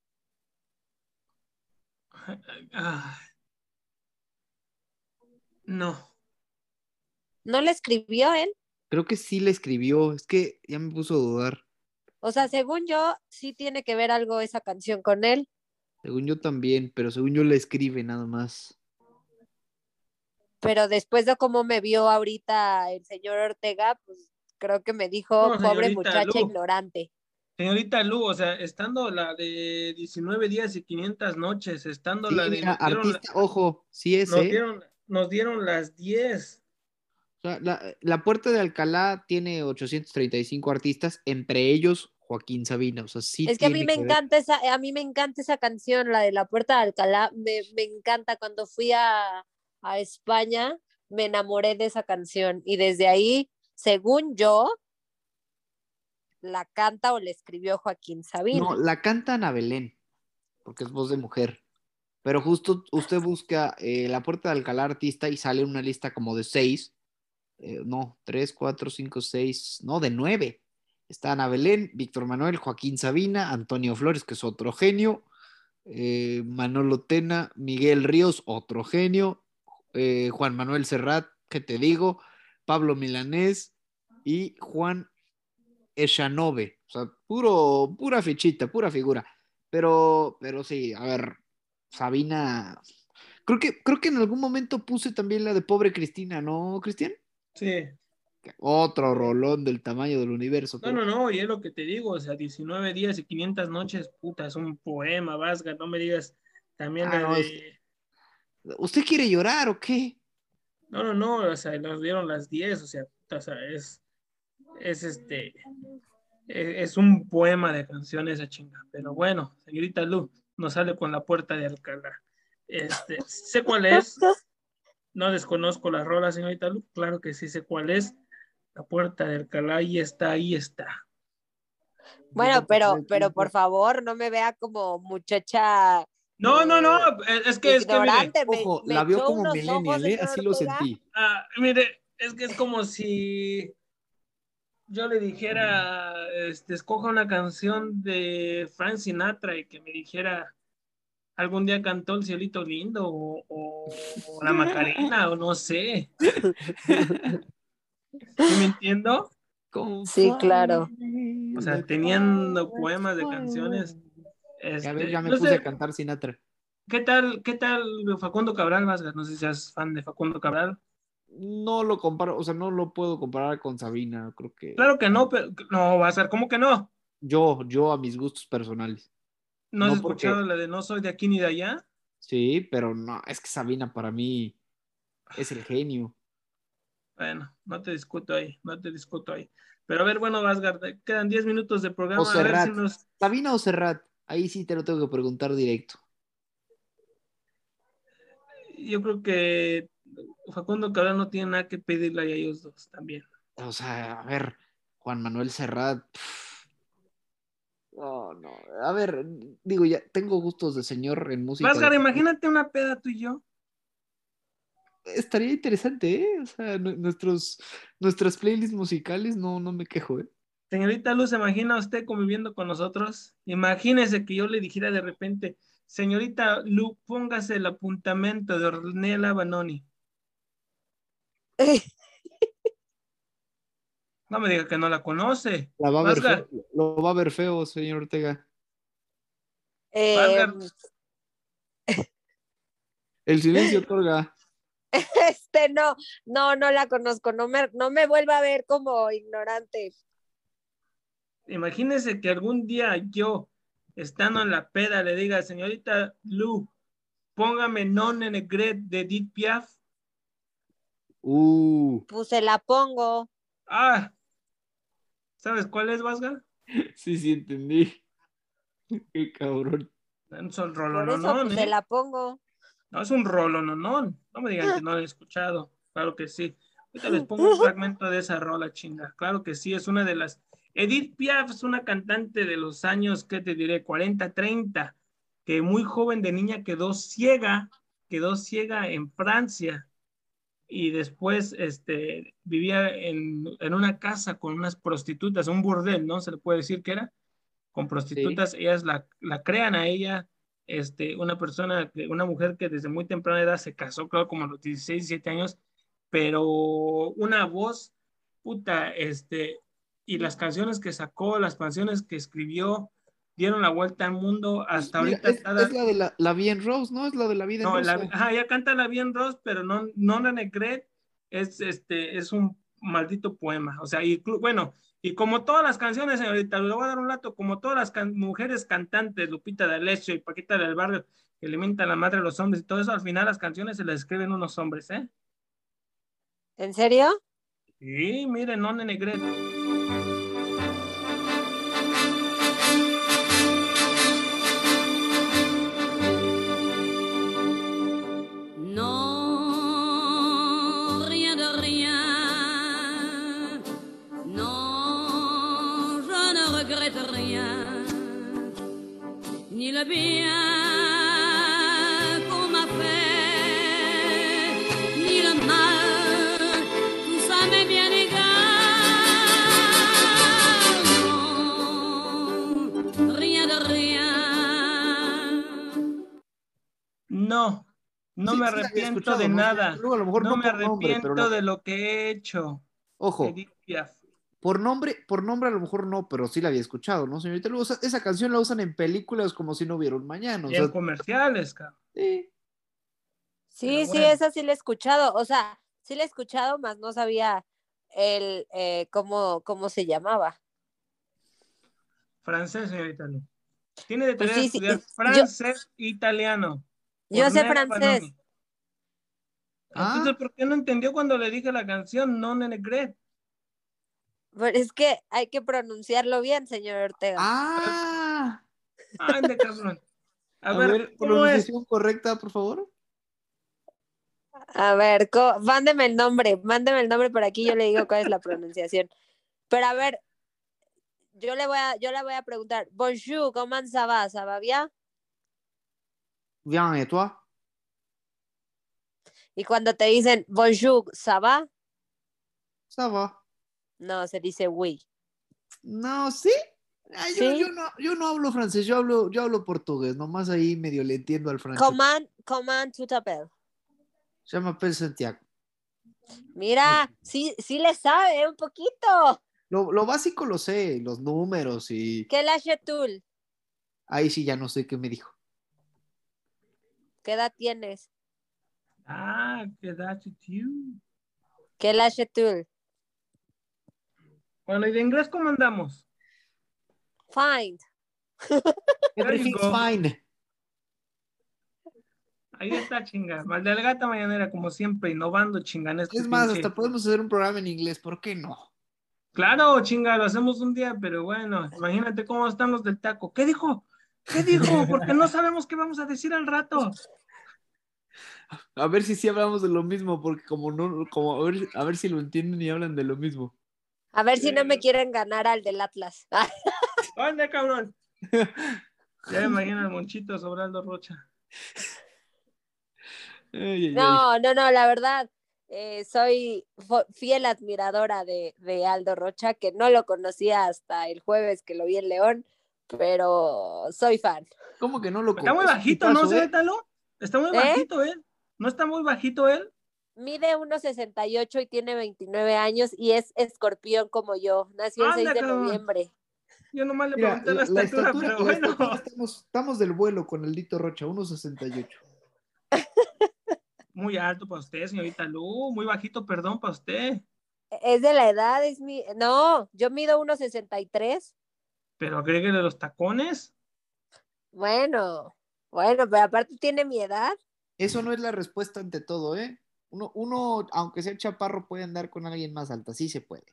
Ah, no. ¿No le escribió él? Creo que sí le escribió, es que ya me puso a dudar. O sea, según yo, sí tiene que ver algo esa canción con él. Según yo también, pero según yo le escribe nada más. Pero después de cómo me vio ahorita el señor Ortega, pues creo que me dijo, No, pobre muchacha Lu. ignorante. Señorita Lu, o sea, estando la de 19 días y 500 noches, estando Sí, la de... mira, la- ojo, sí es, nos, ¿eh? dieron, nos dieron las 10. O sea, la, la Puerta de Alcalá tiene 835 artistas, entre ellos Joaquín Sabina. O sea, sí es que a mí me ver. encanta esa, a mí me encanta esa canción, la de la Puerta de Alcalá, me, me encanta. Cuando fui a, a España, me enamoré de esa canción y desde ahí, según yo, la canta o le escribió Joaquín Sabina. No, la canta Ana Belén, porque es voz de mujer. Pero justo usted busca eh, la Puerta de Alcalá artista y sale una lista como de seis. eh, no, tres, cuatro, cinco, seis, no, de nueve. Está Ana Belén, Víctor Manuel, Joaquín Sabina, Antonio Flores, que es otro genio, eh, Manolo Tena, Miguel Ríos, otro genio, eh, Juan Manuel Serrat, que te digo, Pablo Milanés y Juan Echanove. O sea, puro, pura fichita, pura figura. Pero, pero sí, a ver, Sabina. Creo que, creo que en algún momento puse también la de pobre Cristina, ¿no, Cristian? Sí. Otro rolón del tamaño del universo. No, pero- no, no, y es lo que te digo, o sea, 19 días y 500 noches, puta, es un poema, Vasga, no me digas también Ah, la no, de... es- ¿Usted quiere llorar o qué? No, no, no, o sea, nos dieron las 10, o sea, puta, o sea, es, es este, e- es un poema de canciones esa chinga, pero bueno, señorita Lu, nos sale con la puerta de Alcalá. Este, sé cuál es, no desconozco la rola, señorita Lu, claro que sí sé cuál es, la puerta de Alcalá, ahí está, ahí está. Bueno, pero, pero por favor, no me vea como muchacha No, no, no, Eh, es que, es que, mire, ignorante. me- Ojo, me la vio como millennial, ¿eh? Así lo sentí. Ah, mire, es que es como si yo le dijera, este, escoja una canción de Frank Sinatra y que me dijera, algún día cantó El Cielito Lindo o, o- o La Macarena o no sé. ¿Sí me entiendo? Sí, claro. O sea, teniendo poemas de canciones. A ver, este, ya me no puse sé, a cantar Sinatra. ¿Qué tal, qué tal Facundo Cabral, Vasgas? No sé si seas fan de Facundo Cabral. No lo comparo, o sea, no lo puedo comparar con Sabina, creo que Claro que no, pero no, va a ser, ¿cómo que no? yo, yo a mis gustos personales. ¿No has No, porque- escuchado la de No soy de aquí ni de allá? Sí, pero no, es que Sabina para mí es el genio. Bueno, no te discuto ahí, no te discuto ahí. Pero a ver, bueno, Vasgard, quedan 10 minutos de programa. O A ver Serrat. si nos. Sabina o Serrat, ahí sí te lo tengo que preguntar directo. Yo creo que Facundo Cabral no tiene nada que pedirle a ellos dos también. O sea, a ver, Juan Manuel Serrat. No, no. A ver, digo, ya tengo gustos de señor en música. Vasgard, imagínate una peda tú y yo. Estaría interesante, ¿eh? O sea, nu- nuestros, nuestras playlists musicales, no, no me quejo, ¿eh? Señorita Luz, ¿se imagina usted conviviendo con nosotros? Imagínese que yo le dijera de repente, señorita Lu, póngase el apuntamento de Ornella Banoni. No me diga que no la conoce. La va a ver feo, lo va a ver feo, señor Ortega. Eh. El silencio otorga. este no, no, no la conozco, no me, no me vuelva a ver como ignorante. Imagínese que algún día yo, estando en la peda, le diga, señorita Lu, póngame Non en Egret de Edith Piaf. Uh, Pues se la pongo. Ah, ¿sabes cuál es, Vasga? sí, sí, entendí. Qué cabrón. Es un Por eso pues, ¿eh? se la pongo. No, es un rolo, no, no. No me digan que no lo he escuchado. Claro que sí. Ahorita les pongo un fragmento de esa rola, chinga. Claro que sí, es una de las. Edith Piaf es una cantante de los años, ¿qué te diré? 40, 30, que que muy joven de niña quedó ciega, quedó ciega en Francia y después este, vivía en, en una casa con unas prostitutas, un burdel, ¿no? Se le puede decir que era, con prostitutas, ellas la, la crean a ella, este, una persona, una mujer que desde muy temprana edad se casó, creo como a los 16, 17 años, pero una voz, puta, este, y las canciones que sacó, las canciones que escribió, dieron la vuelta al mundo hasta Mira, ahorita. es, cada- es la de la, la Bien Rose, ¿no? Es la de la vida en no, la, rosa. ajá, ella canta la bien Ross, pero no, no la Negret es, este, es un maldito poema. O sea, y bueno, y como todas las canciones, señorita, le voy a dar un dato, como todas las can- mujeres cantantes, Lupita D'Alessio y Paquita del Barrio, que le mientan la madre a los hombres y todo eso, al final las canciones se las escriben unos hombres, ¿eh? ¿En serio? Sí, miren, no Negret. No, no Sí, me arrepiento de ¿no? nada. Luego, a lo mejor No no, me nombre, arrepiento pero la- de lo que he hecho. Ojo, Edith Piaf. Por nombre, por nombre a lo mejor no, pero sí la había escuchado, ¿no, señorita? Luego, esa, esa canción la usan en películas como si no hubiera un mañana. O Y en comerciales, cabrón. sí. Sí, sí, esa sí la he escuchado. O sea, sí la he escuchado, más no sabía el eh, cómo, cómo se llamaba. Francés, señorita Lu. Tiene de Pues sí, sí, estudiar yo- francés e italiano. Yo sé francés. Ah. Entonces, ¿por qué no entendió cuando le dije la canción No Nenegret? Pero es que hay que pronunciarlo bien, señor Ortega. Ah, Ande, cabrón. A, a, ver, ver, ¿cómo es? pronunciación correcta, por favor. A ver, mándeme el nombre, mándeme el nombre por aquí, yo le digo cuál es la pronunciación. Pero a ver, yo le voy a, yo le voy a preguntar, Bonjour, ¿cómo ça va? ¿Ça va bien? Bien. Y cuando te dicen Bonjour, ¿ça va? Ça va. No, se dice oui. No, ¿sí? Ah, yo, ¿Sí? yo no, yo no hablo francés, yo hablo, yo hablo portugués, nomás ahí medio le entiendo al francés. Comment, comment tu t'appelles? Se llama Pel Santiago. Mira, sí, sí le sabe un poquito. Lo, lo básico lo sé, los números y ¿Qué lâche tú? ahí sí ya no sé qué me dijo. ¿Qué edad tienes? Ah, qué dacho, tío. ¿Qué lâche tú? Bueno, ¿y de inglés cómo andamos? You Everything's fine. Ahí está, chinga. Maldelgata mañanera, como siempre, innovando, chingan. este Es más, pinche- hasta podemos hacer un programa en inglés, ¿por qué no? Claro, chinga, lo hacemos un día, pero bueno, imagínate cómo están los del taco. ¿Qué dijo? ¿Qué dijo? Porque no sabemos qué vamos a decir al rato. A ver si sí hablamos de lo mismo, porque como no, como a ver, a ver si lo entienden y hablan de lo mismo. A ver si no me quieren ganar al del Atlas. ¿Dónde, cabrón? Ya me imagino el monchito sobre Aldo Rocha. No, no, no, la verdad, eh, soy fiel admiradora de, de Aldo Rocha, que no lo conocía hasta el jueves que lo vi en León, pero soy fan. ¿Cómo que no lo Está muy bajito, ¿no, Tipazo, ¿eh? Zétalo? Está muy ¿Eh? bajito él. ¿No está muy bajito él? Mide 1.68 y tiene 29 años y es escorpión como yo. Nació el 6 Anda, de cabrón. noviembre. Yo nomás le pregunté la, la, la estatura, estatura, pero la bueno. estatura estamos, estamos del vuelo con el Dito Rocha, 1.68. Muy alto para usted, señorita Lu. Muy bajito, perdón, para usted. Es de la edad, es mi... No, yo mido 1.63. Pero agréguele los tacones. Bueno, bueno, pero aparte tiene mi edad. Eso no es la respuesta ante todo, ¿eh? Uno, uno, aunque sea chaparro, puede andar con alguien más alta, sí se puede.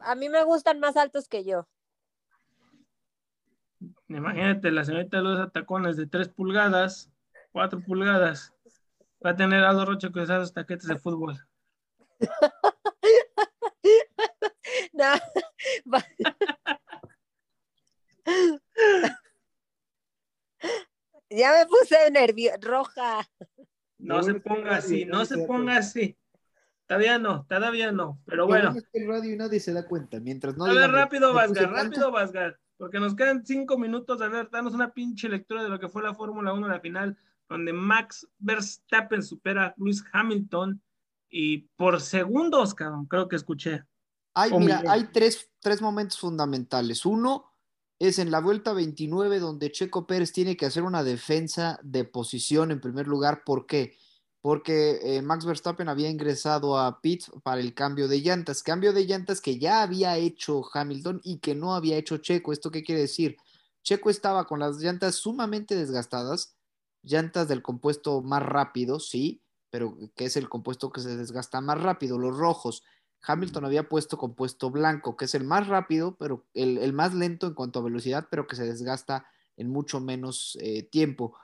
A mí me gustan más altos que yo. Imagínate, la señorita Lu usa tacones de 3 pulgadas, 4 pulgadas. Va a tener a Aldo Rocha que usar los taquetes de fútbol. No, va- Ya me puse nerviosa, roja. No se ponga así, no se ponga así. Todavía no, todavía no. Pero bueno, es que el radio y nadie se da cuenta. Mientras no a ver, rápido, "Me puse Vasgar, tanta", rápido, Vasgar. Porque nos quedan cinco minutos. A ver, danos una pinche lectura de lo que fue la Fórmula 1, la final, donde Max Verstappen supera a Lewis Hamilton. Y por segundos, cabrón, creo que escuché. Hay, o mira, hay tres, tres momentos fundamentales. Uno es en la vuelta 29, donde Checo Pérez tiene que hacer una defensa de posición en primer lugar. ¿Por qué? Porque eh, Max Verstappen había ingresado a pit para el cambio de llantas. Cambio de llantas que ya había hecho Hamilton y que no había hecho Checo. ¿Esto qué quiere decir? Checo estaba con las llantas sumamente desgastadas, llantas del compuesto más rápido, sí, pero que es el compuesto que se desgasta más rápido, los rojos. Hamilton había puesto compuesto blanco, que es el más rápido, pero el, más lento en cuanto a velocidad, pero que se desgasta en mucho menos eh, tiempo.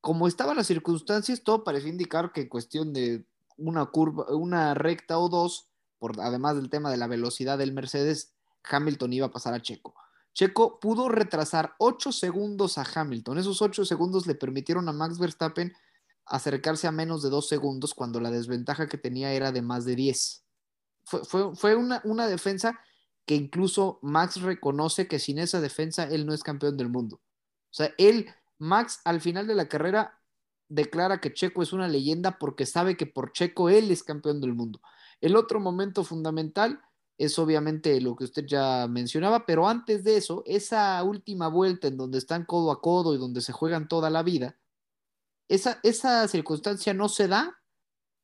Como estaban las circunstancias, todo parecía indicar que en cuestión de una curva, una recta o dos, por, además del tema de la velocidad del Mercedes, Hamilton iba a pasar a Checo. Checo pudo retrasar 8 segundos a Hamilton. Esos 8 segundos le permitieron a Max Verstappen acercarse a menos de 2 segundos cuando la desventaja que tenía era de más de 10 fue, fue, fue una, una, defensa que incluso Max reconoce que sin esa defensa él no es campeón del mundo. O sea, él, Max, al final de la carrera declara que Checo es una leyenda porque sabe que por Checo él es campeón del mundo. El otro momento fundamental es obviamente lo que usted ya mencionaba, pero antes de eso, esa última vuelta en donde están codo a codo y donde se juegan toda la vida, esa, esa circunstancia no se da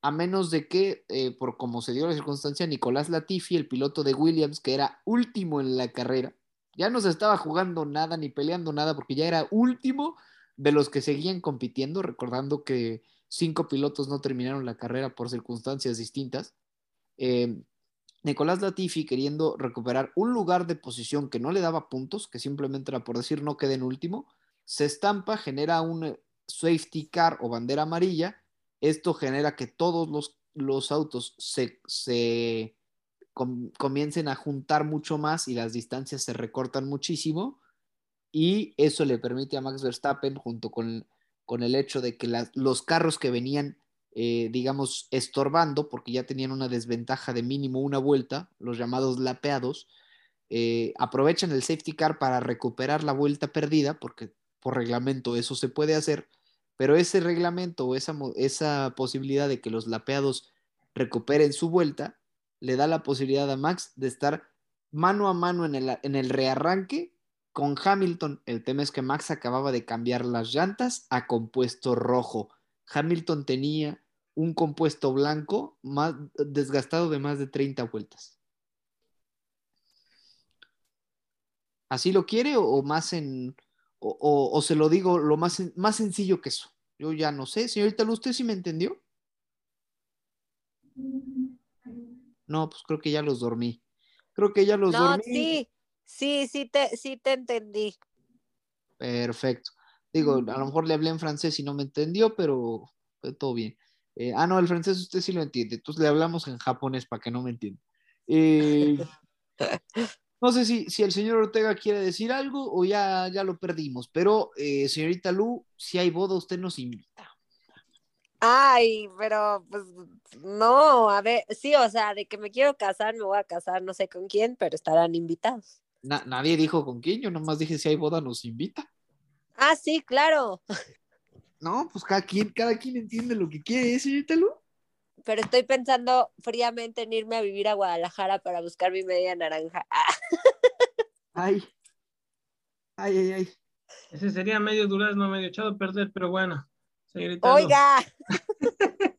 a menos de que, eh, por como se dio la circunstancia, Nicolás Latifi, el piloto de Williams, que era último en la carrera, ya no se estaba jugando nada ni peleando nada porque ya era último de los que seguían compitiendo, recordando que cinco pilotos no terminaron la carrera por circunstancias distintas. Eh, Nicolás Latifi queriendo recuperar un lugar de posición que no le daba puntos, que simplemente era por decir no quede en último, se estampa, genera un safety car o bandera amarilla, esto genera que todos los, los autos se, se com, comiencen a juntar mucho más y las distancias se recortan muchísimo y eso le permite a Max Verstappen junto con, con el hecho de que los carros que venían eh, digamos estorbando porque ya tenían una desventaja de mínimo una vuelta los llamados lapeados eh, aprovechan el safety car para recuperar la vuelta perdida porque por reglamento eso se puede hacer pero ese reglamento o esa, esa posibilidad de que los lapeados recuperen su vuelta le da la posibilidad a Max de estar mano a mano en el, en el rearranque con Hamilton. El tema es que Max acababa de cambiar las llantas a compuesto rojo. Hamilton tenía un compuesto blanco más desgastado de más de 30 vueltas. ¿Así lo quiere o, o más en, o, o, o, se lo digo lo más, más sencillo que eso. Yo ya no sé. Señorita Luz, ¿usted sí me entendió? No, pues creo que ya los dormí. Creo que ya los no, dormí. Sí, sí, sí te, sí te entendí. Perfecto. Digo, a lo mejor le hablé en francés y no me entendió, pero fue todo bien. Eh, ah, no, el francés usted sí lo entiende. Entonces le hablamos en japonés para que no me entienda. Eh, no sé si, si, el señor Ortega quiere decir algo o ya, ya lo perdimos, pero eh, señorita Lu, si hay boda, usted nos invita. Ay, pero pues no, a ver, sí, o sea, de que me quiero casar, me voy a casar, no sé con quién, pero estarán invitados. Na nadie dijo con quién, yo nomás dije si hay boda, nos invita. Ah, sí, claro. No, pues cada quien, cada quien entiende lo que quiere, ¿eh, señorita Lu? Pero estoy pensando fríamente en irme a vivir a Guadalajara para buscar mi media naranja. Ay. Ay, ay, ay. Ese sería medio durazno, medio echado a perder, pero bueno. Señorita Oiga.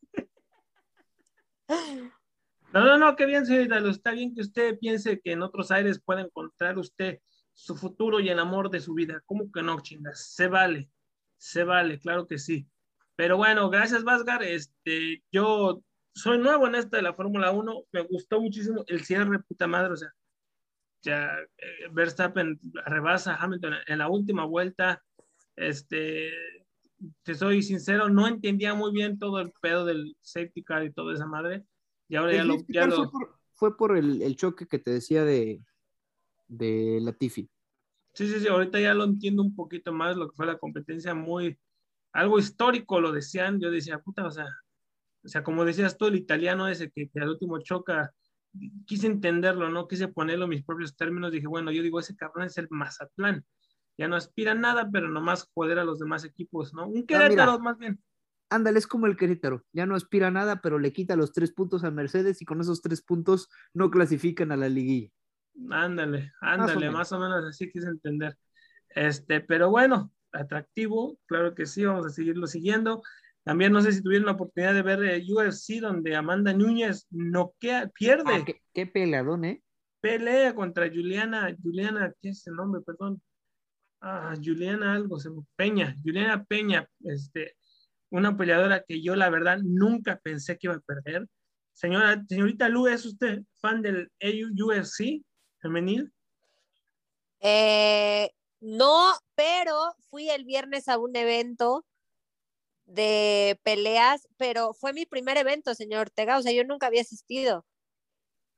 No, no, no, qué bien, señorita. Está bien que usted piense que en otros aires puede encontrar usted su futuro y el amor de su vida. ¿Cómo que no, chingas? Se vale, se vale, claro que sí. Pero bueno, gracias, Vasgar. Este, yo soy nuevo en esta de la Fórmula 1. Me gustó muchísimo el cierre, puta madre. O sea, ya eh, Verstappen rebasa a Hamilton en la última vuelta. Este, te soy sincero, no entendía muy bien todo el pedo del safety car y toda esa madre. Y ahora el ya lo. Ya lo... Fue por, fue por el, el, choque que te decía de, de Latifi. Sí, sí, sí, ahorita ya lo entiendo un poquito más, lo que fue la competencia muy, algo histórico, lo decían, yo decía, puta, o sea, o sea, como decías tú, el italiano ese que, que al último choca, quise entenderlo, ¿no? Quise ponerlo en mis propios términos, dije, bueno, yo digo, ese cabrón es el Mazatlán, ya no aspira a nada, pero nomás joder a los demás equipos, ¿no? Un Querétaro más bien. Ándale, es como el Querétaro, ya no aspira a nada, pero le quita los tres puntos a Mercedes y con esos tres puntos no clasifican a la liguilla. Ándale, ándale, más o menos, así quise entender. Este, pero bueno, atractivo, claro que sí, vamos a seguirlo siguiendo. También no sé si tuvieron la oportunidad de ver el UFC donde Amanda Núñez noquea, pierde. Ah, qué, qué peleadón, ¿eh? pelea contra Juliana, Juliana, ¿qué es el nombre? Perdón. Ah, Juliana algo, se me Peña, Juliana Peña, este, una peleadora que yo la verdad nunca pensé que iba a perder. Señora, señorita Lu, ¿es usted fan del UFC femenil? Eh, no, pero fui el viernes a un evento de peleas, pero fue mi primer evento, señor Ortega, o sea, yo nunca había asistido.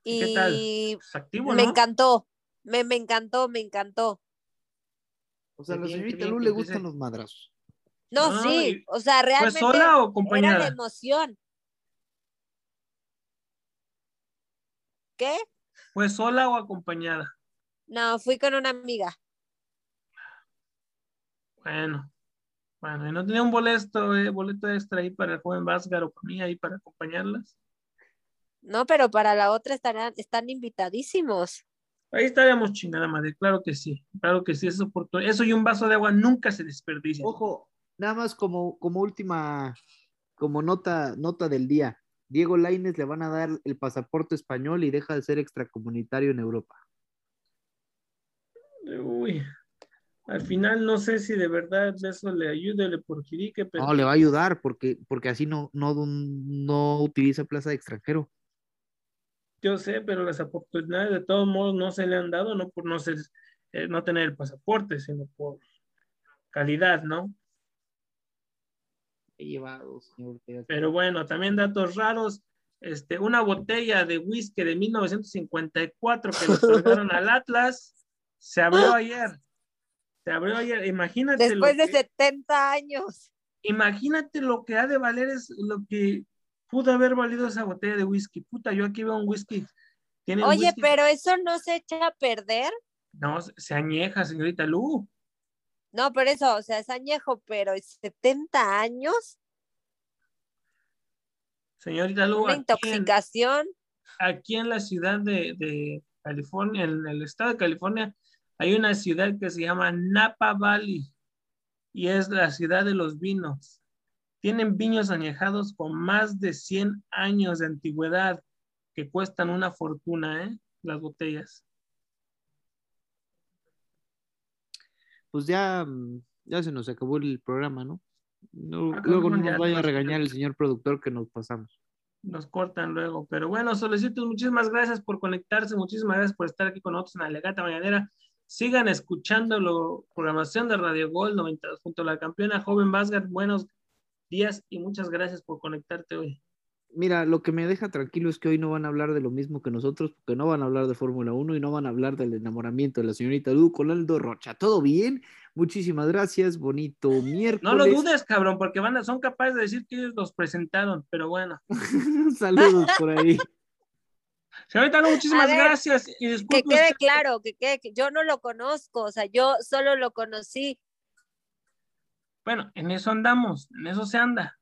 ¿Y qué tal? Y Es activo, me ¿no? encantó, me, me encantó, me encantó. O sea, a la señorita Lu le gustan los madrazos. No, No, sí, o sea, ¿Fue realmente sola o era la acompañada? emoción. ¿Qué? ¿Fue sola o acompañada? No, fui con una amiga. Bueno, bueno, y no tenía un boleto, eh, boleto extra ahí para el joven Vázquez o para mí ahí para acompañarlas. No, pero para la otra estarán, están invitadísimos. Ahí estaríamos chingada madre, claro que sí, claro que sí, eso, oportun- eso y un vaso de agua nunca se desperdicia. Ojo, nada más como, como última, como nota, nota del día. Diego Lainez le van a dar el pasaporte español y deja de ser extracomunitario en Europa. Uy, al final no sé si de verdad eso le ayude o le perjudique, pero No, le va a ayudar porque, porque así no, no, no utiliza plaza de extranjero. yo sé, pero las oportunidades de todos modos no se le han dado, no por no ser, eh, no tener el pasaporte, sino por calidad, ¿no? He llevado, señor. Pero bueno, también datos raros. Este, una botella de whisky de 1954 que le otorgaron al Atlas se abrió ayer. Se abrió ayer. Imagínate Después de que, 70 años. imagínate lo que ha de valer es lo que pudo haber valido esa botella de whisky. Puta, yo aquí veo un whisky. Tiene Oye, whisky- pero eso no se echa a perder. No, se añeja, señorita Lu. No, por eso, o sea, es añejo, pero 70 años, Señorita Lu, una aquí en- intoxicación. aquí en la ciudad de, de California, en el estado de California, hay una ciudad que se llama Napa Valley y es la ciudad de los vinos. Tienen viños añejados con más de 100 años de antigüedad que cuestan una fortuna, ¿eh? Las botellas. Pues ya, mm, ya se nos acabó el programa, ¿no? No- Ah, luego no nos vaya a regañar el señor productor que nos pasamos. Nos cortan luego. Pero bueno, solicitos, muchísimas gracias por conectarse, muchísimas gracias por estar aquí con nosotros en la Legata Mañanera. Sigan escuchando la programación de Radio Gol 92. Junto a la campeona joven Vázquez. Buenos días y muchas gracias por conectarte hoy. Mira, lo que me deja tranquilo es que hoy no van a hablar de lo mismo que nosotros, porque no van a hablar de Fórmula 1 y no van a hablar del enamoramiento de la señorita Lu con Aldo Rocha. ¿Todo bien? Muchísimas gracias, bonito miércoles. No lo dudes, cabrón, porque van a, son capaces de decir que ellos los presentaron, pero bueno. Saludos por ahí. Señorita, no, muchísimas ver, gracias y Que quede usted- claro, que quede que yo no lo conozco, o sea, yo solo lo conocí. Bueno, en eso andamos, en eso se anda.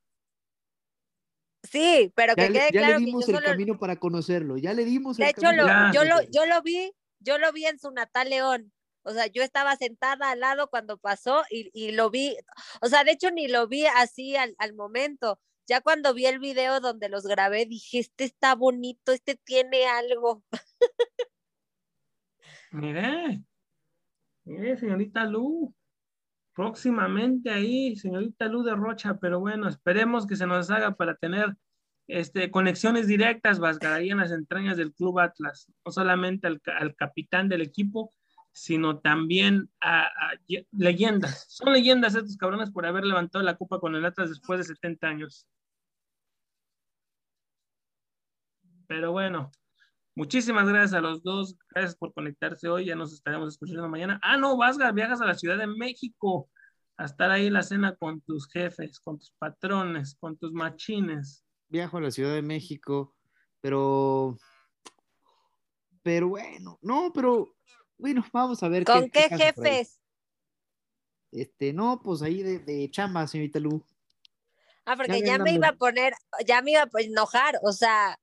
Sí, pero que Ya, le, quede ya le claro que yo dimos el solo. camino para conocerlo. Ya le dimos De el hecho, camino. lo, Ya. yo, lo, yo lo vi, yo lo vi en su natal León. O sea, yo estaba sentada al lado cuando pasó y, y lo vi, o sea, de hecho ni lo vi así al, al momento. Ya cuando vi el video donde los grabé, dije, este está bonito, este tiene algo. Mire, mire, señorita Lu, próximamente ahí, señorita Lu de Rocha, pero bueno, esperemos que se nos haga para tener este, conexiones directas, en las entrañas del Club Atlas, no solamente al, al capitán del equipo, sino también a, a ye- leyendas. Son leyendas estos cabrones por haber levantado la copa con el Atlas después de 70 años. Pero bueno, muchísimas gracias a los dos. Gracias por conectarse hoy. Ya nos estaremos escuchando mañana. Ah, no, Vasga, viajas a la Ciudad de México. a estar ahí en la cena con tus jefes, con tus patrones, con tus machines. Viajo a la Ciudad de México, pero. Pero bueno, no, pero. Bueno, vamos a ver. ¿Con qué jefes? Este, no, pues ahí de, de chamba, señorita Lu. Ah, porque Ya ya, me iba a poner, ya me iba a enojar, o sea,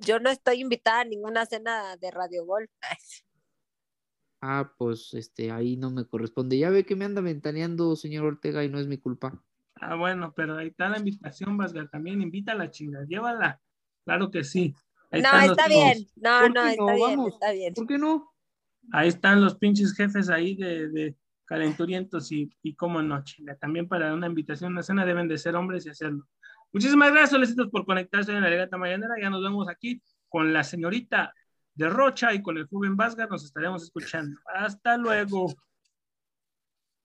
yo no estoy invitada a ninguna cena de Radio Gol. Ah, pues este, ahí no me corresponde. Ya ve que me anda ventaneando, señor Ortega, y no es mi culpa. Ah, bueno, pero ahí está la invitación, Vasga, también invita a la chinga, llévala. Claro que sí. Ahí No, está bien, no, ¿Por no, está bien, está bien. ¿Por qué no? Ahí están los pinches jefes ahí de, de calenturientos y, y cómo no, chinga. También para una invitación a una cena deben de ser hombres y hacerlo. Muchísimas gracias, solicitados por conectarse en la Legata Mañanera. Ya nos vemos aquí con la señorita de Rocha y con el joven Vasga. Nos estaremos escuchando. Hasta luego.